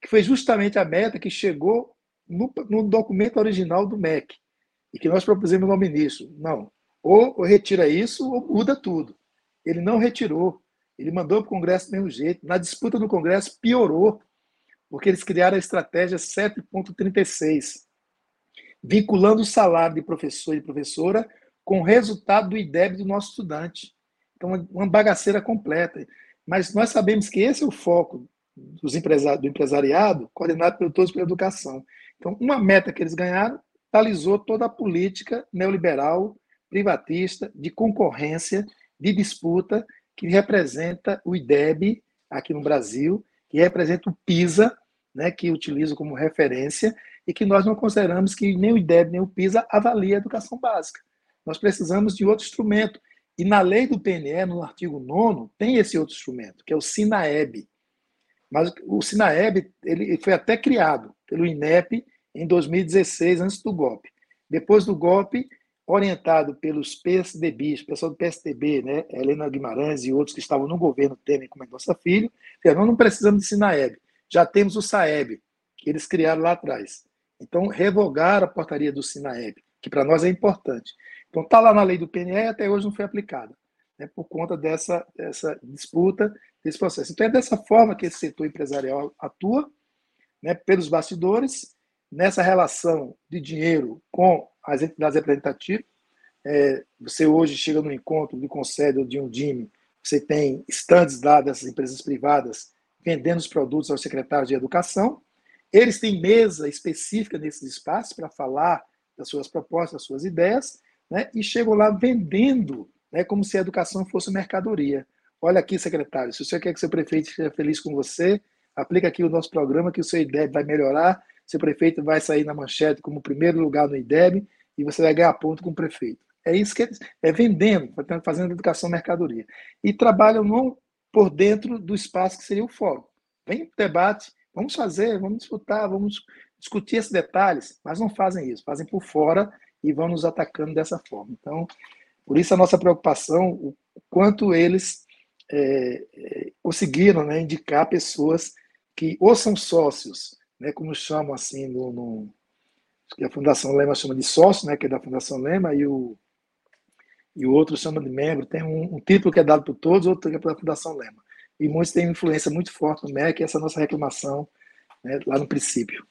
que foi justamente a meta que chegou no, no documento original do MEC, e que nós propusemos ao ministro. Não, ou, ou retira isso ou muda tudo. Ele não retirou, ele mandou para o Congresso do mesmo jeito. Na disputa no Congresso, piorou, porque eles criaram a estratégia 7.36, vinculando o salário de professor e professora com o resultado do IDEB do nosso estudante. Então, uma bagaceira completa. Mas nós sabemos que esse é o foco dos empresari do empresariado, coordenado pelo Todos pela Educação. Então, uma meta que eles ganharam talizou toda a política neoliberal, privatista, de concorrência, de disputa, que representa o IDEB aqui no Brasil, que representa o PISA, né, que utilizo como referência, e que nós não consideramos que nem o IDEB nem o PISA avalia a educação básica. Nós precisamos de outro instrumento. E na lei do PNE, no artigo 9 tem esse outro instrumento, que é o SINAEB. Mas o SINAEB ele foi até criado pelo INEP em 2016, antes do golpe. Depois do golpe, orientado pelos PSDBs, pessoal do PSDB, né, Helena Guimarães e outros que estavam no governo Temer como Mendonça Filho, nós não precisamos de SINAEB, já temos o SAEB, que eles criaram lá atrás. Então, revogar a portaria do SINAEB, que para nós é importante. Então, está lá na lei do PNE e até hoje não foi aplicada, né, por conta dessa, dessa disputa, desse processo. Então, é dessa forma que esse setor empresarial atua, né, pelos bastidores, nessa relação de dinheiro com as entidades representativas. É, você hoje chega no encontro do conselho de um DIME, você tem stands lá dessas empresas privadas vendendo os produtos aos secretários de educação. Eles têm mesa específica nesses espaços para falar das suas propostas, das suas ideias, né? e chegam lá vendendo né, como se a educação fosse mercadoria. Olha aqui, secretário, se você quer que seu prefeito esteja feliz com você, aplica aqui o nosso programa que o seu IDEB vai melhorar, seu prefeito vai sair na manchete como primeiro lugar no IDEB e você vai ganhar ponto com o prefeito. É isso que eles, é vendendo, fazendo educação mercadoria. E trabalham não por dentro do espaço que seria o fórum. Vem debate, vamos fazer, vamos disputar, vamos discutir esses detalhes, mas não fazem isso, fazem por fora e vão nos atacando dessa forma. Então, por isso a nossa preocupação, o quanto eles é, é, conseguiram né, indicar pessoas que ou são sócios, né, como chamam assim no, no que a Fundação Lema chama de sócio, né, que é da Fundação Lema, e o, e o outro chama de membro. Tem um, um título que é dado por todos, outro que é pela Fundação Lema. E muitos têm influência muito forte no MEC, essa é nossa reclamação né, lá no princípio.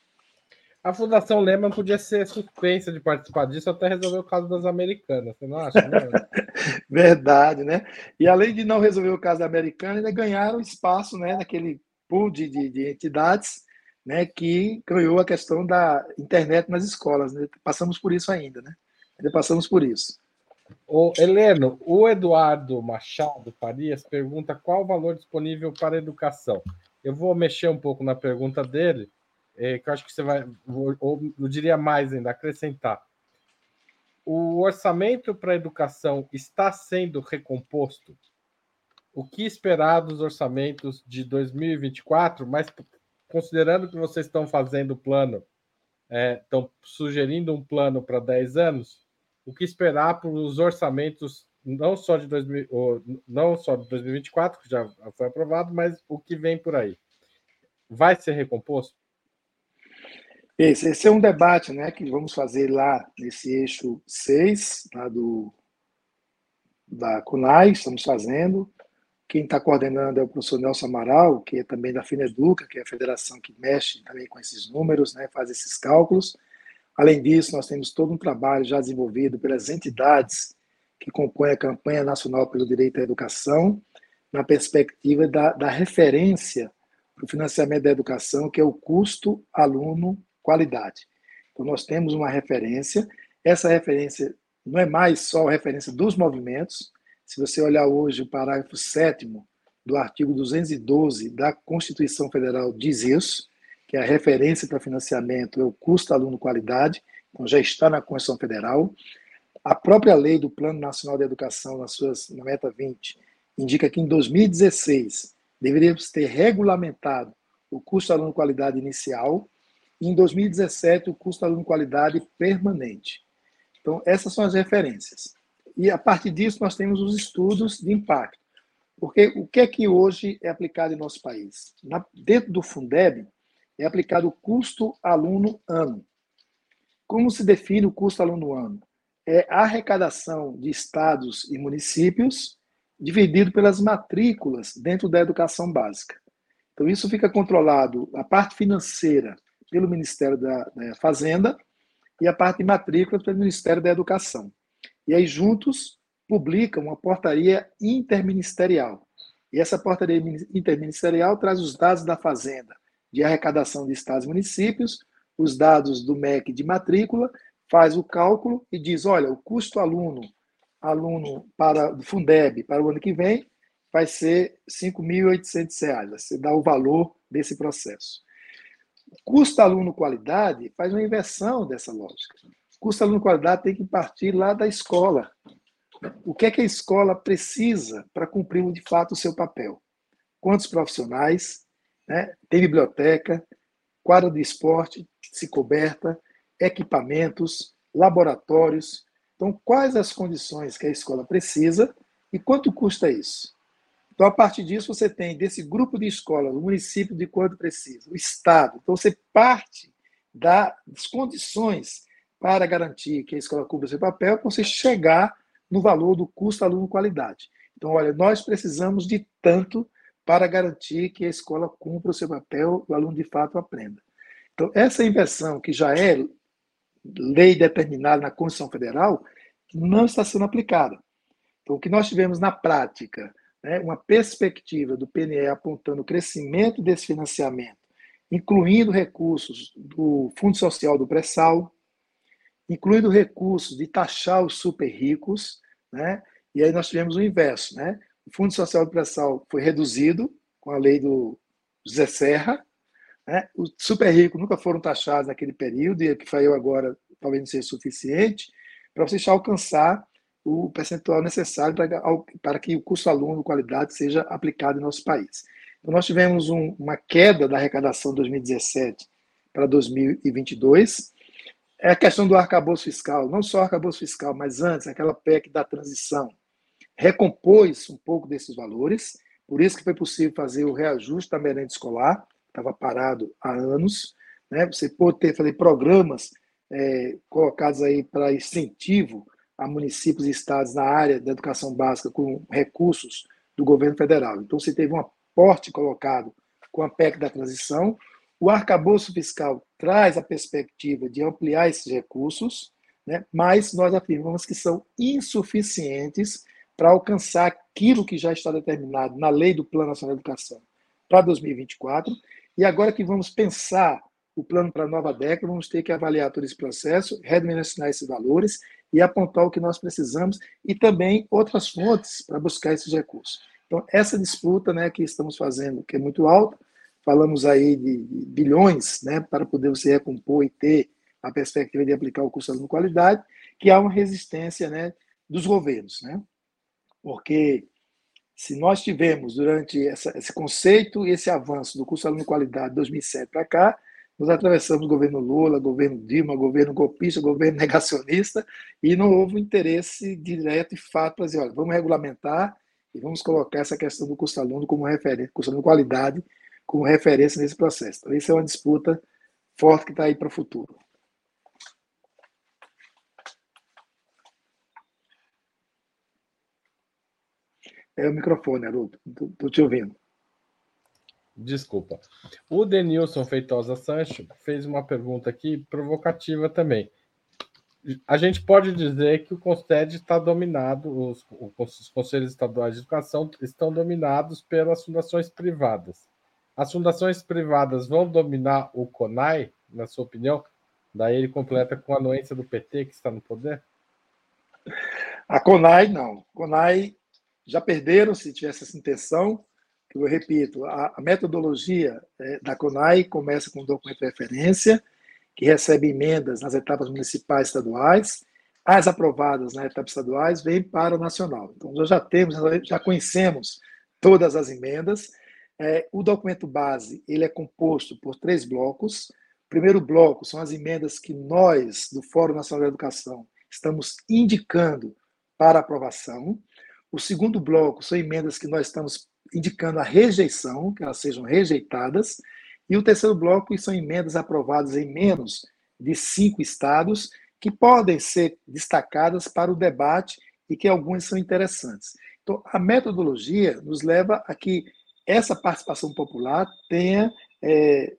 A Fundação Lehman podia ser suspensa de participar disso até resolver o caso das americanas, você não acha? Não? (laughs) Verdade, né? E além de não resolver o caso da americana, ainda ganharam espaço né, naquele pool de, de, de entidades né, que ganhou a questão da internet nas escolas. Né? Passamos por isso ainda, né? Ainda passamos por isso. O Heleno, o Eduardo Machado Farias pergunta qual o valor disponível para educação. Eu vou mexer um pouco na pergunta dele, é, que eu acho que você vai, ou eu diria mais ainda, acrescentar. O orçamento para a educação está sendo recomposto? O que esperar dos orçamentos de 2024? Mas considerando que vocês estão fazendo o plano, é, estão sugerindo um plano para 10 anos, o que esperar para os orçamentos não só de 2000, não só de 2024, que já foi aprovado, mas o que vem por aí? Vai ser recomposto? Esse, esse é um debate né, que vamos fazer lá nesse eixo 6, lá do, da CUNAI, estamos fazendo. Quem está coordenando é o professor Nelson Amaral, que é também da FINEDUCA, que é a federação que mexe também com esses números, né, faz esses cálculos. Além disso, nós temos todo um trabalho já desenvolvido pelas entidades que compõem a campanha nacional pelo direito à educação, na perspectiva da, da referência para o financiamento da educação, que é o custo aluno qualidade. Então, nós temos uma referência, essa referência não é mais só a referência dos movimentos, se você olhar hoje o parágrafo 7 do artigo 212 da Constituição Federal diz isso, que a referência para financiamento é o custo aluno-qualidade, então já está na Constituição Federal. A própria lei do Plano Nacional de Educação, nas suas, na meta 20, indica que em 2016 deveríamos ter regulamentado o custo aluno-qualidade inicial, e em 2017 o custo aluno-qualidade permanente. Então, essas são as referências. E a partir disso nós temos os estudos de impacto. Porque o que é que hoje é aplicado em nosso país? Na, dentro do Fundeb é aplicado o custo aluno ano. Como se define o custo aluno ano? É a arrecadação de estados e municípios dividido pelas matrículas dentro da educação básica. Então isso fica controlado a parte financeira pelo Ministério da, da Fazenda e a parte de matrícula pelo Ministério da Educação. E aí, juntos, publicam uma portaria interministerial. E essa portaria interministerial traz os dados da Fazenda de arrecadação de estados e municípios, os dados do MEC de matrícula, faz o cálculo e diz: olha, o custo aluno, aluno para o Fundeb para o ano que vem vai ser R$ 5.800. Você dá o valor desse processo. Custo aluno qualidade faz uma inversão dessa lógica. Custo aluno qualidade tem que partir lá da escola. O que é que a escola precisa para cumprir de fato o seu papel? Quantos profissionais? Né? Tem biblioteca, quadra de esporte, se coberta, equipamentos, laboratórios. Então, quais as condições que a escola precisa e quanto custa isso? Então, a partir disso, você tem desse grupo de escolas, o município de quanto precisa, o Estado. Então, você parte das condições para garantir que a escola cumpra seu papel, para você chegar no valor do custo aluno-qualidade. Então, olha, nós precisamos de tanto para garantir que a escola cumpra o seu papel, o aluno de fato aprenda. Então, essa inversão, que já é lei determinada na Constituição Federal, não está sendo aplicada. Então, o que nós tivemos na prática, né, uma perspectiva do PNE apontando o crescimento desse financiamento, incluindo recursos do Fundo Social do Pré-Sal, incluindo recursos de taxar os super ricos, né? E aí nós tivemos o inverso, né? O Fundo Social do Pré-Sal foi reduzido com a lei do José Serra, né? Os super ricos nunca foram taxados naquele período e o que saiu agora talvez não seja suficiente para você alcançar o percentual necessário para, para que o custo aluno qualidade seja aplicado em nosso país. Então, nós tivemos um, uma queda da arrecadação de 2017 para 2022. É a questão do arcabouço fiscal, não só arcabouço fiscal, mas antes, aquela PEC da transição, recompôs um pouco desses valores, por isso que foi possível fazer o reajuste da merenda escolar, estava parado há anos. Né? Você pode ter fazer programas é, colocados aí para incentivo a municípios e estados na área da educação básica com recursos do governo federal. Então, você teve um aporte colocado com a PEC da transição. O arcabouço fiscal traz a perspectiva de ampliar esses recursos, né? mas nós afirmamos que são insuficientes para alcançar aquilo que já está determinado na Lei do Plano Nacional de Educação para 2024. E agora que vamos pensar o plano para a nova década, vamos ter que avaliar todo esse processo, redimensionar esses valores e apontar o que nós precisamos e também outras fontes para buscar esses recursos. Então, essa disputa né, que estamos fazendo, que é muito alta, falamos aí de bilhões né, para poder você recompor e ter a perspectiva de aplicar o curso de qualidade, que há uma resistência né, dos governos. Né? Porque se nós tivemos durante essa, esse conceito e esse avanço do curso de qualidade de 2007 para cá, nós atravessamos governo Lula, governo Dilma, governo golpista, governo (laughs) negacionista, e não houve interesse direto e fato para dizer, olha, vamos regulamentar e vamos colocar essa questão do custo aluno como referência, custo aluno qualidade como referência nesse processo. Então, isso é uma disputa forte que está aí para o futuro. É o microfone, Haroldo. Estou te ouvindo. Desculpa. O Denilson Feitosa Sancho fez uma pergunta aqui provocativa também. A gente pode dizer que o CONSTED está dominado, os, os conselhos estaduais de educação estão dominados pelas fundações privadas. As fundações privadas vão dominar o CONAI, na sua opinião? Daí ele completa com a anuência do PT que está no poder? A CONAI, não. CONAI já perderam, se tivesse essa intenção, eu repito, a, a metodologia é, da CONAI começa com um documento de referência, que recebe emendas nas etapas municipais e estaduais, as aprovadas na etapa estaduais vêm para o nacional. Então, nós já temos, já conhecemos todas as emendas. É, o documento base ele é composto por três blocos. O primeiro bloco são as emendas que nós, do Fórum Nacional de Educação, estamos indicando para aprovação. O segundo bloco são emendas que nós estamos indicando a rejeição, que elas sejam rejeitadas. E o terceiro bloco são emendas aprovadas em menos de cinco estados, que podem ser destacadas para o debate e que algumas são interessantes. Então, a metodologia nos leva a que essa participação popular tenha é,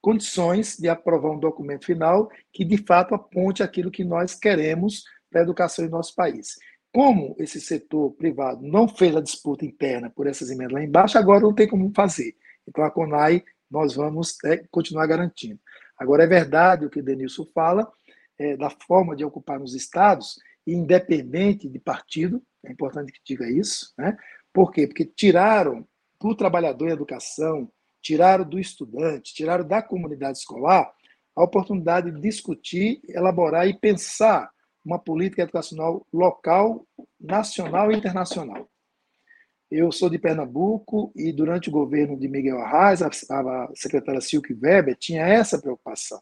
condições de aprovar um documento final que, de fato, aponte aquilo que nós queremos para a educação em nosso país. Como esse setor privado não fez a disputa interna por essas emendas lá embaixo, agora não tem como fazer. Então, a CONAI, nós vamos é, continuar garantindo. Agora, é verdade o que o Denilson fala, é, da forma de ocupar nos estados, independente de partido, é importante que diga isso, né? Por quê? Porque tiraram do trabalhador em educação, tiraram do estudante, tiraram da comunidade escolar a oportunidade de discutir, elaborar e pensar uma política educacional local, nacional e internacional. Eu sou de Pernambuco e durante o governo de Miguel Arraes, a secretária Silke Weber tinha essa preocupação.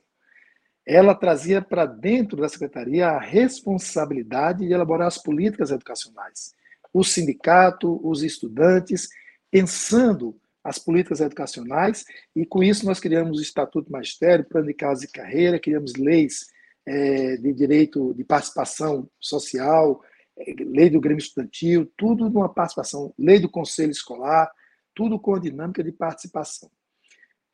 Ela trazia para dentro da secretaria a responsabilidade de elaborar as políticas educacionais. O sindicato, os estudantes, pensando as políticas educacionais, e com isso nós criamos o Estatuto Magistério, Plano de Casa e Carreira, criamos leis é, de direito de participação social, é, lei do Grêmio Estudantil, tudo numa participação, lei do Conselho Escolar, tudo com dinâmica de participação.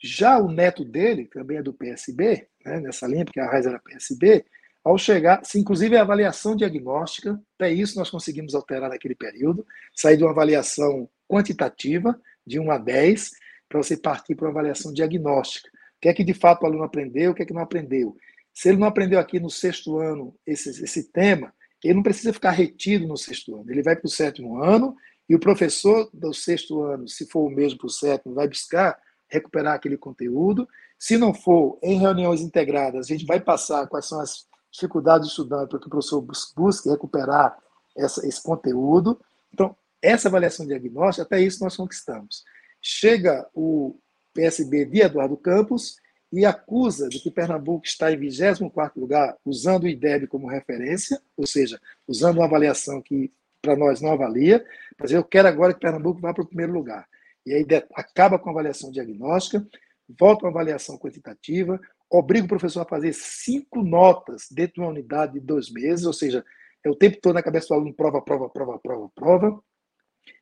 Já o neto dele, que também é do PSB, né, nessa linha, porque a raiz era PSB, ao chegar, se inclusive a avaliação diagnóstica, até isso nós conseguimos alterar naquele período, sair de uma avaliação quantitativa, de 1 a 10, para você partir para uma avaliação diagnóstica. O que é que de fato o aluno aprendeu, o que é que não aprendeu. Se ele não aprendeu aqui no sexto ano esse, esse tema, ele não precisa ficar retido no sexto ano. Ele vai para o sétimo ano e o professor do sexto ano, se for o mesmo para o sétimo, vai buscar recuperar aquele conteúdo. Se não for, em reuniões integradas, a gente vai passar quais são as dificuldades do estudante para que o professor busque recuperar essa, esse conteúdo. Então, essa avaliação diagnóstica, até isso nós conquistamos. Chega o PSB de Eduardo Campos e acusa de que Pernambuco está em 24º lugar, usando o IDEB como referência, ou seja, usando uma avaliação que para nós não avalia, mas eu quero agora que Pernambuco vá para o primeiro lugar. E aí acaba com a avaliação diagnóstica, volta a avaliação quantitativa, obriga o professor a fazer cinco notas dentro de uma unidade de dois meses, ou seja, é o tempo todo na cabeça do aluno prova, prova, prova, prova, prova,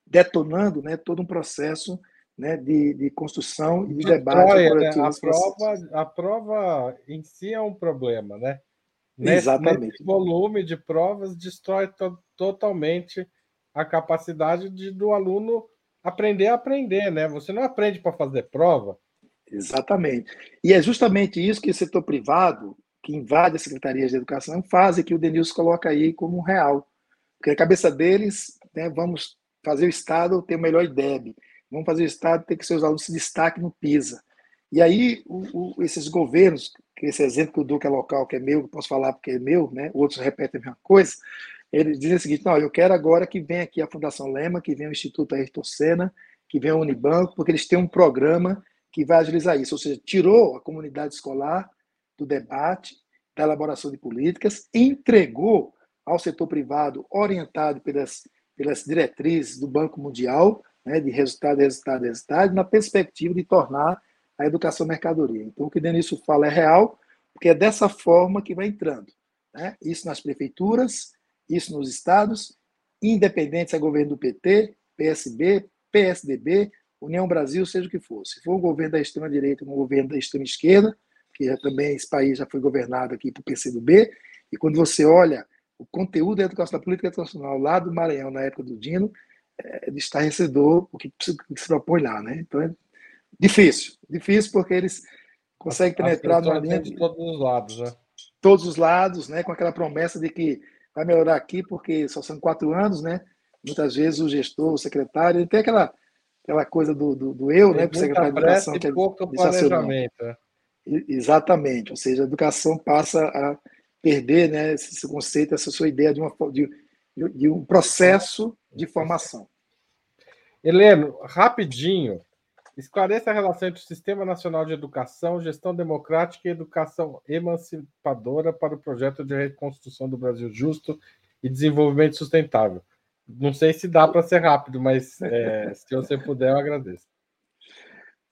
detonando né, todo um processo né, de, de construção e de debate. né? a, prova, a prova em si é um problema, né? Nesse, Exatamente. Nesse volume de provas destrói to totalmente a capacidade de, do aluno aprender a aprender, né? Você não aprende para fazer prova. Exatamente. E é justamente isso que o setor privado, que invade as secretarias de educação, faz e que o Denilson coloca aí como real. Porque a cabeça deles, né, vamos fazer o Estado ter o melhor IDEB, vamos fazer o Estado ter que seus alunos se destaquem no PISA. E aí, o, o, esses governos, esse exemplo que eu dou que é local, que é meu, posso falar porque é meu, né? outros repetem a mesma coisa, eles dizem o seguinte, não, eu quero agora que venha aqui a Fundação Lema, que venha o Instituto Ayrton Senna, que venha o Unibanco, porque eles têm um programa que vai agilizar isso, ou seja, tirou a comunidade escolar do debate, da elaboração de políticas, entregou ao setor privado, orientado pelas pelas diretrizes do Banco Mundial, né, de resultado, resultado, resultado, na perspectiva de tornar a educação mercadoria. Então, o que Denilson fala é real, porque é dessa forma que vai entrando. Né? Isso nas prefeituras, isso nos estados, independente se é governo do PT, PSB, PSDB, União Brasil, seja o que for. Se for um governo da extrema-direita, um governo da extrema-esquerda, que já, também esse país já foi governado aqui por PCdoB, e quando você olha o conteúdo da educação da política educacional lá do Maranhão, na época do Dino, é de estarrecedor o que se, se propõe lá. Né? Então é difícil, difícil porque eles conseguem penetrar numa linha de todos os lados, né? Todos os lados, né? com aquela promessa de que vai melhorar aqui porque só são quatro anos, né? Muitas vezes o gestor, o secretário, ele tem aquela, aquela coisa do, do, do eu, né? Para o secretário de Educação. Que é pouco planejamento. É. Exatamente, ou seja, a educação passa a perder né, esse conceito, essa sua ideia de, uma, de, de um processo de formação. Heleno, rapidinho, esclareça a relação entre o Sistema Nacional de Educação, gestão democrática e educação emancipadora para o projeto de reconstrução do Brasil justo e desenvolvimento sustentável. Não sei se dá para ser rápido, mas é, se você puder, eu agradeço.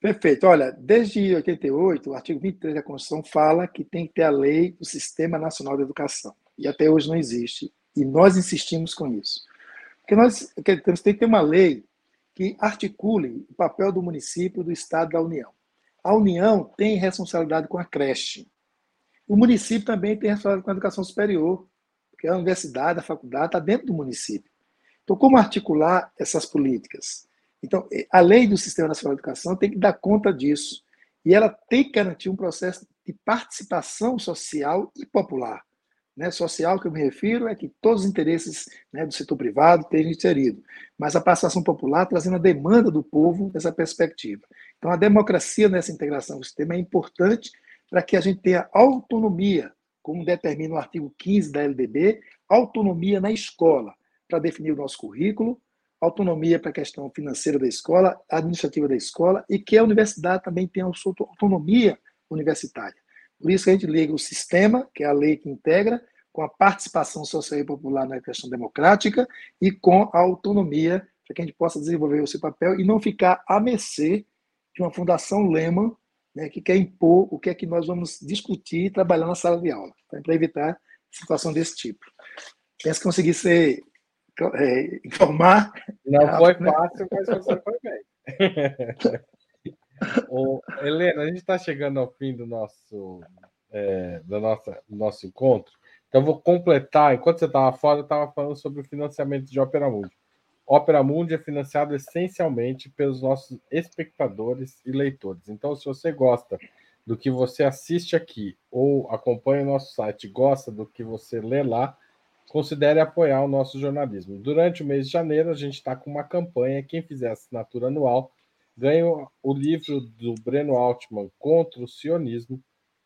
Perfeito. Olha, desde 88, o artigo 23 da Constituição fala que tem que ter a lei do Sistema Nacional de Educação. E até hoje não existe. E nós insistimos com isso. Porque nós temos que ter uma lei que articule o papel do município, do Estado da União. A União tem responsabilidade com a creche. O município também tem responsabilidade com a educação superior, porque a universidade, a faculdade está dentro do município. Então, como articular essas políticas? Então, a lei do Sistema Nacional de Educação tem que dar conta disso. E ela tem que garantir um processo de participação social e popular. Né? Social, que eu me refiro, é que todos os interesses né, do setor privado estejam inseridos. Mas a participação popular trazendo a demanda do povo nessa perspectiva. Então, a democracia nessa integração do sistema é importante para que a gente tenha autonomia, como determina o artigo 15 da LDB, autonomia na escola, para definir o nosso currículo, autonomia para a questão financeira da escola, administrativa da escola, e que a universidade também tenha a sua autonomia universitária. Por isso que a gente liga o sistema, que é a lei que integra, com a participação social e popular na questão democrática e com a autonomia para que a gente possa desenvolver o seu papel e não ficar à mercê de uma fundação Lehman né, que quer impor o que é que nós vamos discutir e trabalhar na sala de aula, tá? para evitar situação desse tipo. Penso que consegui ser é, informar. Não foi né? fácil, mas você foi bem. (laughs) Ô, Helena, a gente está chegando ao fim do nosso, é, do, nossa, nosso encontro. Então, vou completar. Enquanto você estava fora, eu estava falando sobre o financiamento de Opera Mundi. Opera Mundi é financiado essencialmente pelos nossos espectadores e leitores. Então, se você gosta do que você assiste aqui ou acompanha o nosso site, gosta do que você lê lá, considere apoiar o nosso jornalismo. Durante o mês de janeiro, a gente está com uma campanha. Quem fizer assinatura anual ganha o livro do Breno Altman contra o sionismo,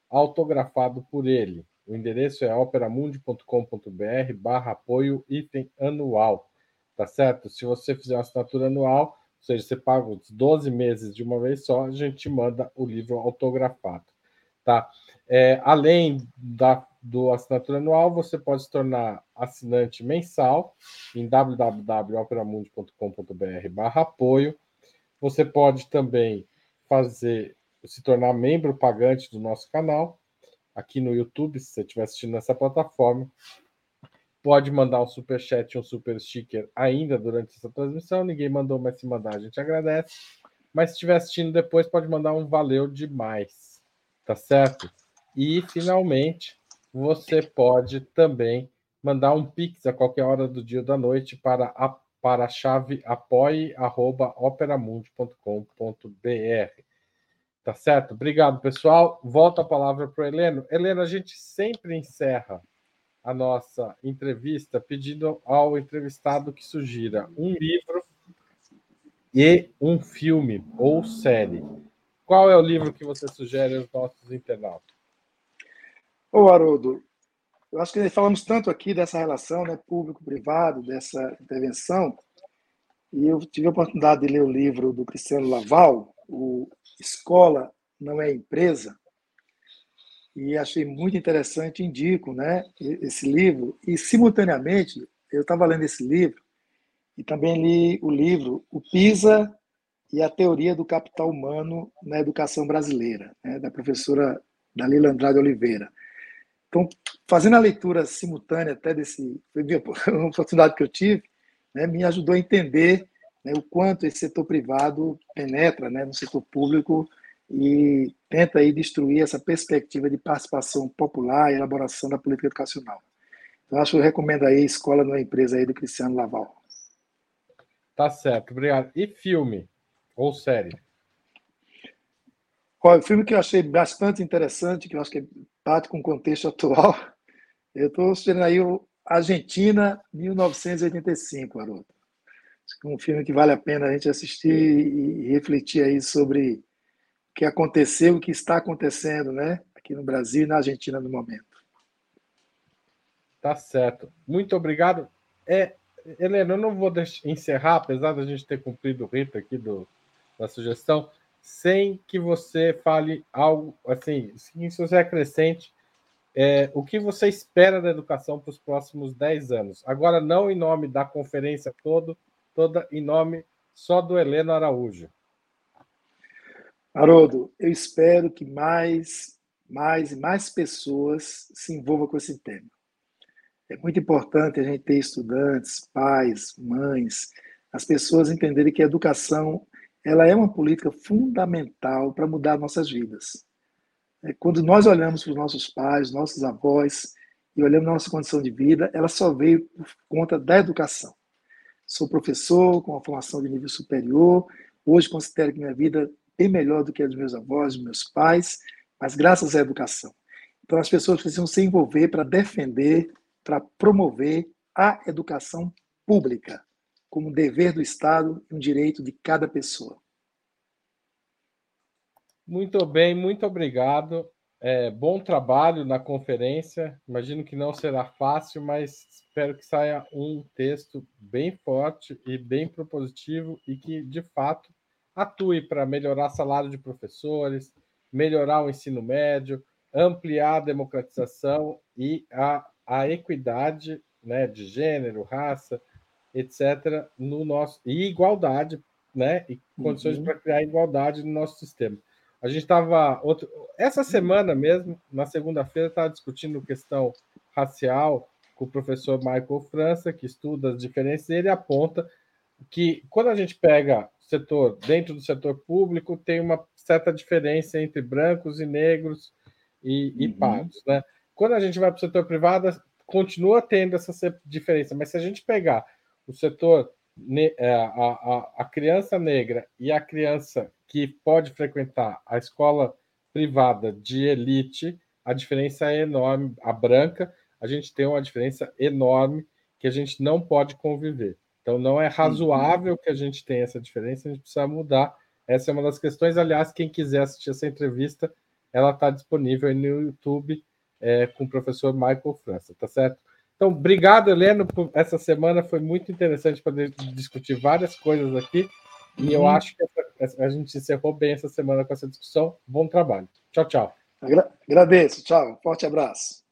autografado por ele. O endereço é operamundi.com.br barra apoio item anual. Tá certo? Se você fizer uma assinatura anual, ou seja, você paga os 12 meses de uma vez só, a gente manda o livro autografado. Tá? É, além da, do assinatura anual, você pode se tornar assinante mensal em www.operamundi.com.br barra apoio. Você pode também fazer se tornar membro pagante do nosso canal aqui no YouTube, se você estiver assistindo nessa plataforma. Pode mandar um super chat, um super sticker ainda durante essa transmissão. Ninguém mandou, mas se mandar, a gente agradece. Mas se estiver assistindo depois, pode mandar um valeu demais, tá certo? E finalmente, você pode também mandar um pix a qualquer hora do dia ou da noite para a, para a chave apoie@operamundi.com.br. Tá certo? Obrigado, pessoal. Volto a palavra para o Heleno. Helena, a gente sempre encerra a nossa entrevista pedindo ao entrevistado que sugira um livro e um filme ou série. Qual é o livro que você sugere aos nossos internautas? Ô, Haroldo, eu acho que falamos tanto aqui dessa relação né, público-privado, dessa intervenção, e eu tive a oportunidade de ler o livro do Cristiano Laval, o Escola Não é Empresa, e achei muito interessante, indico né, esse livro, e simultaneamente eu estava lendo esse livro e também li o livro O PISA e a Teoria do Capital Humano na Educação Brasileira, né, da professora Dalila Andrade Oliveira. Então, fazendo a leitura simultânea até desse, (laughs) foi uma oportunidade que eu tive, né, me ajudou a entender né, o quanto esse setor privado penetra né, no setor público e tenta aí destruir essa perspectiva de participação popular e elaboração da política educacional. Então, acho que eu recomendo aí Escola numa Empresa aí do Cristiano Laval. Tá certo, obrigado. E filme ou série? Olha, o filme que eu achei bastante interessante, que eu acho que bate com o contexto atual, eu estou sugerindo aí o Argentina 1985, Haroldo um filme que vale a pena a gente assistir e refletir aí sobre o que aconteceu, o que está acontecendo, né, aqui no Brasil e na Argentina no momento. Tá certo. Muito obrigado. É, Helena, eu não vou deixar, encerrar, apesar da gente ter cumprido o rito aqui do, da sugestão, sem que você fale algo assim, se você acrescente é, o que você espera da educação para os próximos 10 anos. Agora, não em nome da conferência toda, toda em nome só do Heleno Araújo. Haroldo, eu espero que mais, mais e mais pessoas se envolvam com esse tema. É muito importante a gente ter estudantes, pais, mães, as pessoas entenderem que a educação ela é uma política fundamental para mudar nossas vidas. É, quando nós olhamos para os nossos pais, nossos avós, e olhamos nossa condição de vida, ela só veio por conta da educação. Sou professor com uma formação de nível superior. Hoje considero que minha vida é bem melhor do que a dos meus avós, dos meus pais, mas graças à educação. Então as pessoas precisam se envolver para defender, para promover a educação pública como um dever do Estado e um direito de cada pessoa. Muito bem, muito obrigado. É, bom trabalho na conferência. Imagino que não será fácil, mas espero que saia um texto bem forte e bem propositivo e que, de fato, atue para melhorar salário de professores, melhorar o ensino médio, ampliar a democratização e a, a equidade né, de gênero, raça, etc., no nosso, e igualdade, né, e condições uhum. para criar igualdade no nosso sistema. A gente estava. Essa semana mesmo, na segunda-feira, estava discutindo questão racial com o professor Michael França, que estuda as diferenças, e ele aponta que quando a gente pega setor, dentro do setor público, tem uma certa diferença entre brancos e negros e, e uhum. pardos. Né? Quando a gente vai para o setor privado, continua tendo essa diferença, mas se a gente pegar o setor, é, a, a, a criança negra e a criança que pode frequentar a escola privada de elite, a diferença é enorme. A branca, a gente tem uma diferença enorme que a gente não pode conviver. Então, não é razoável que a gente tenha essa diferença, a gente precisa mudar. Essa é uma das questões. Aliás, quem quiser assistir essa entrevista, ela está disponível no YouTube é, com o professor Michael França, tá certo? Então, obrigado, Heleno, por essa semana. Foi muito interessante poder discutir várias coisas aqui. E eu uhum. acho que essa, a gente encerrou bem essa semana com essa discussão. Bom trabalho. Tchau, tchau. Agradeço. Tchau. Forte abraço.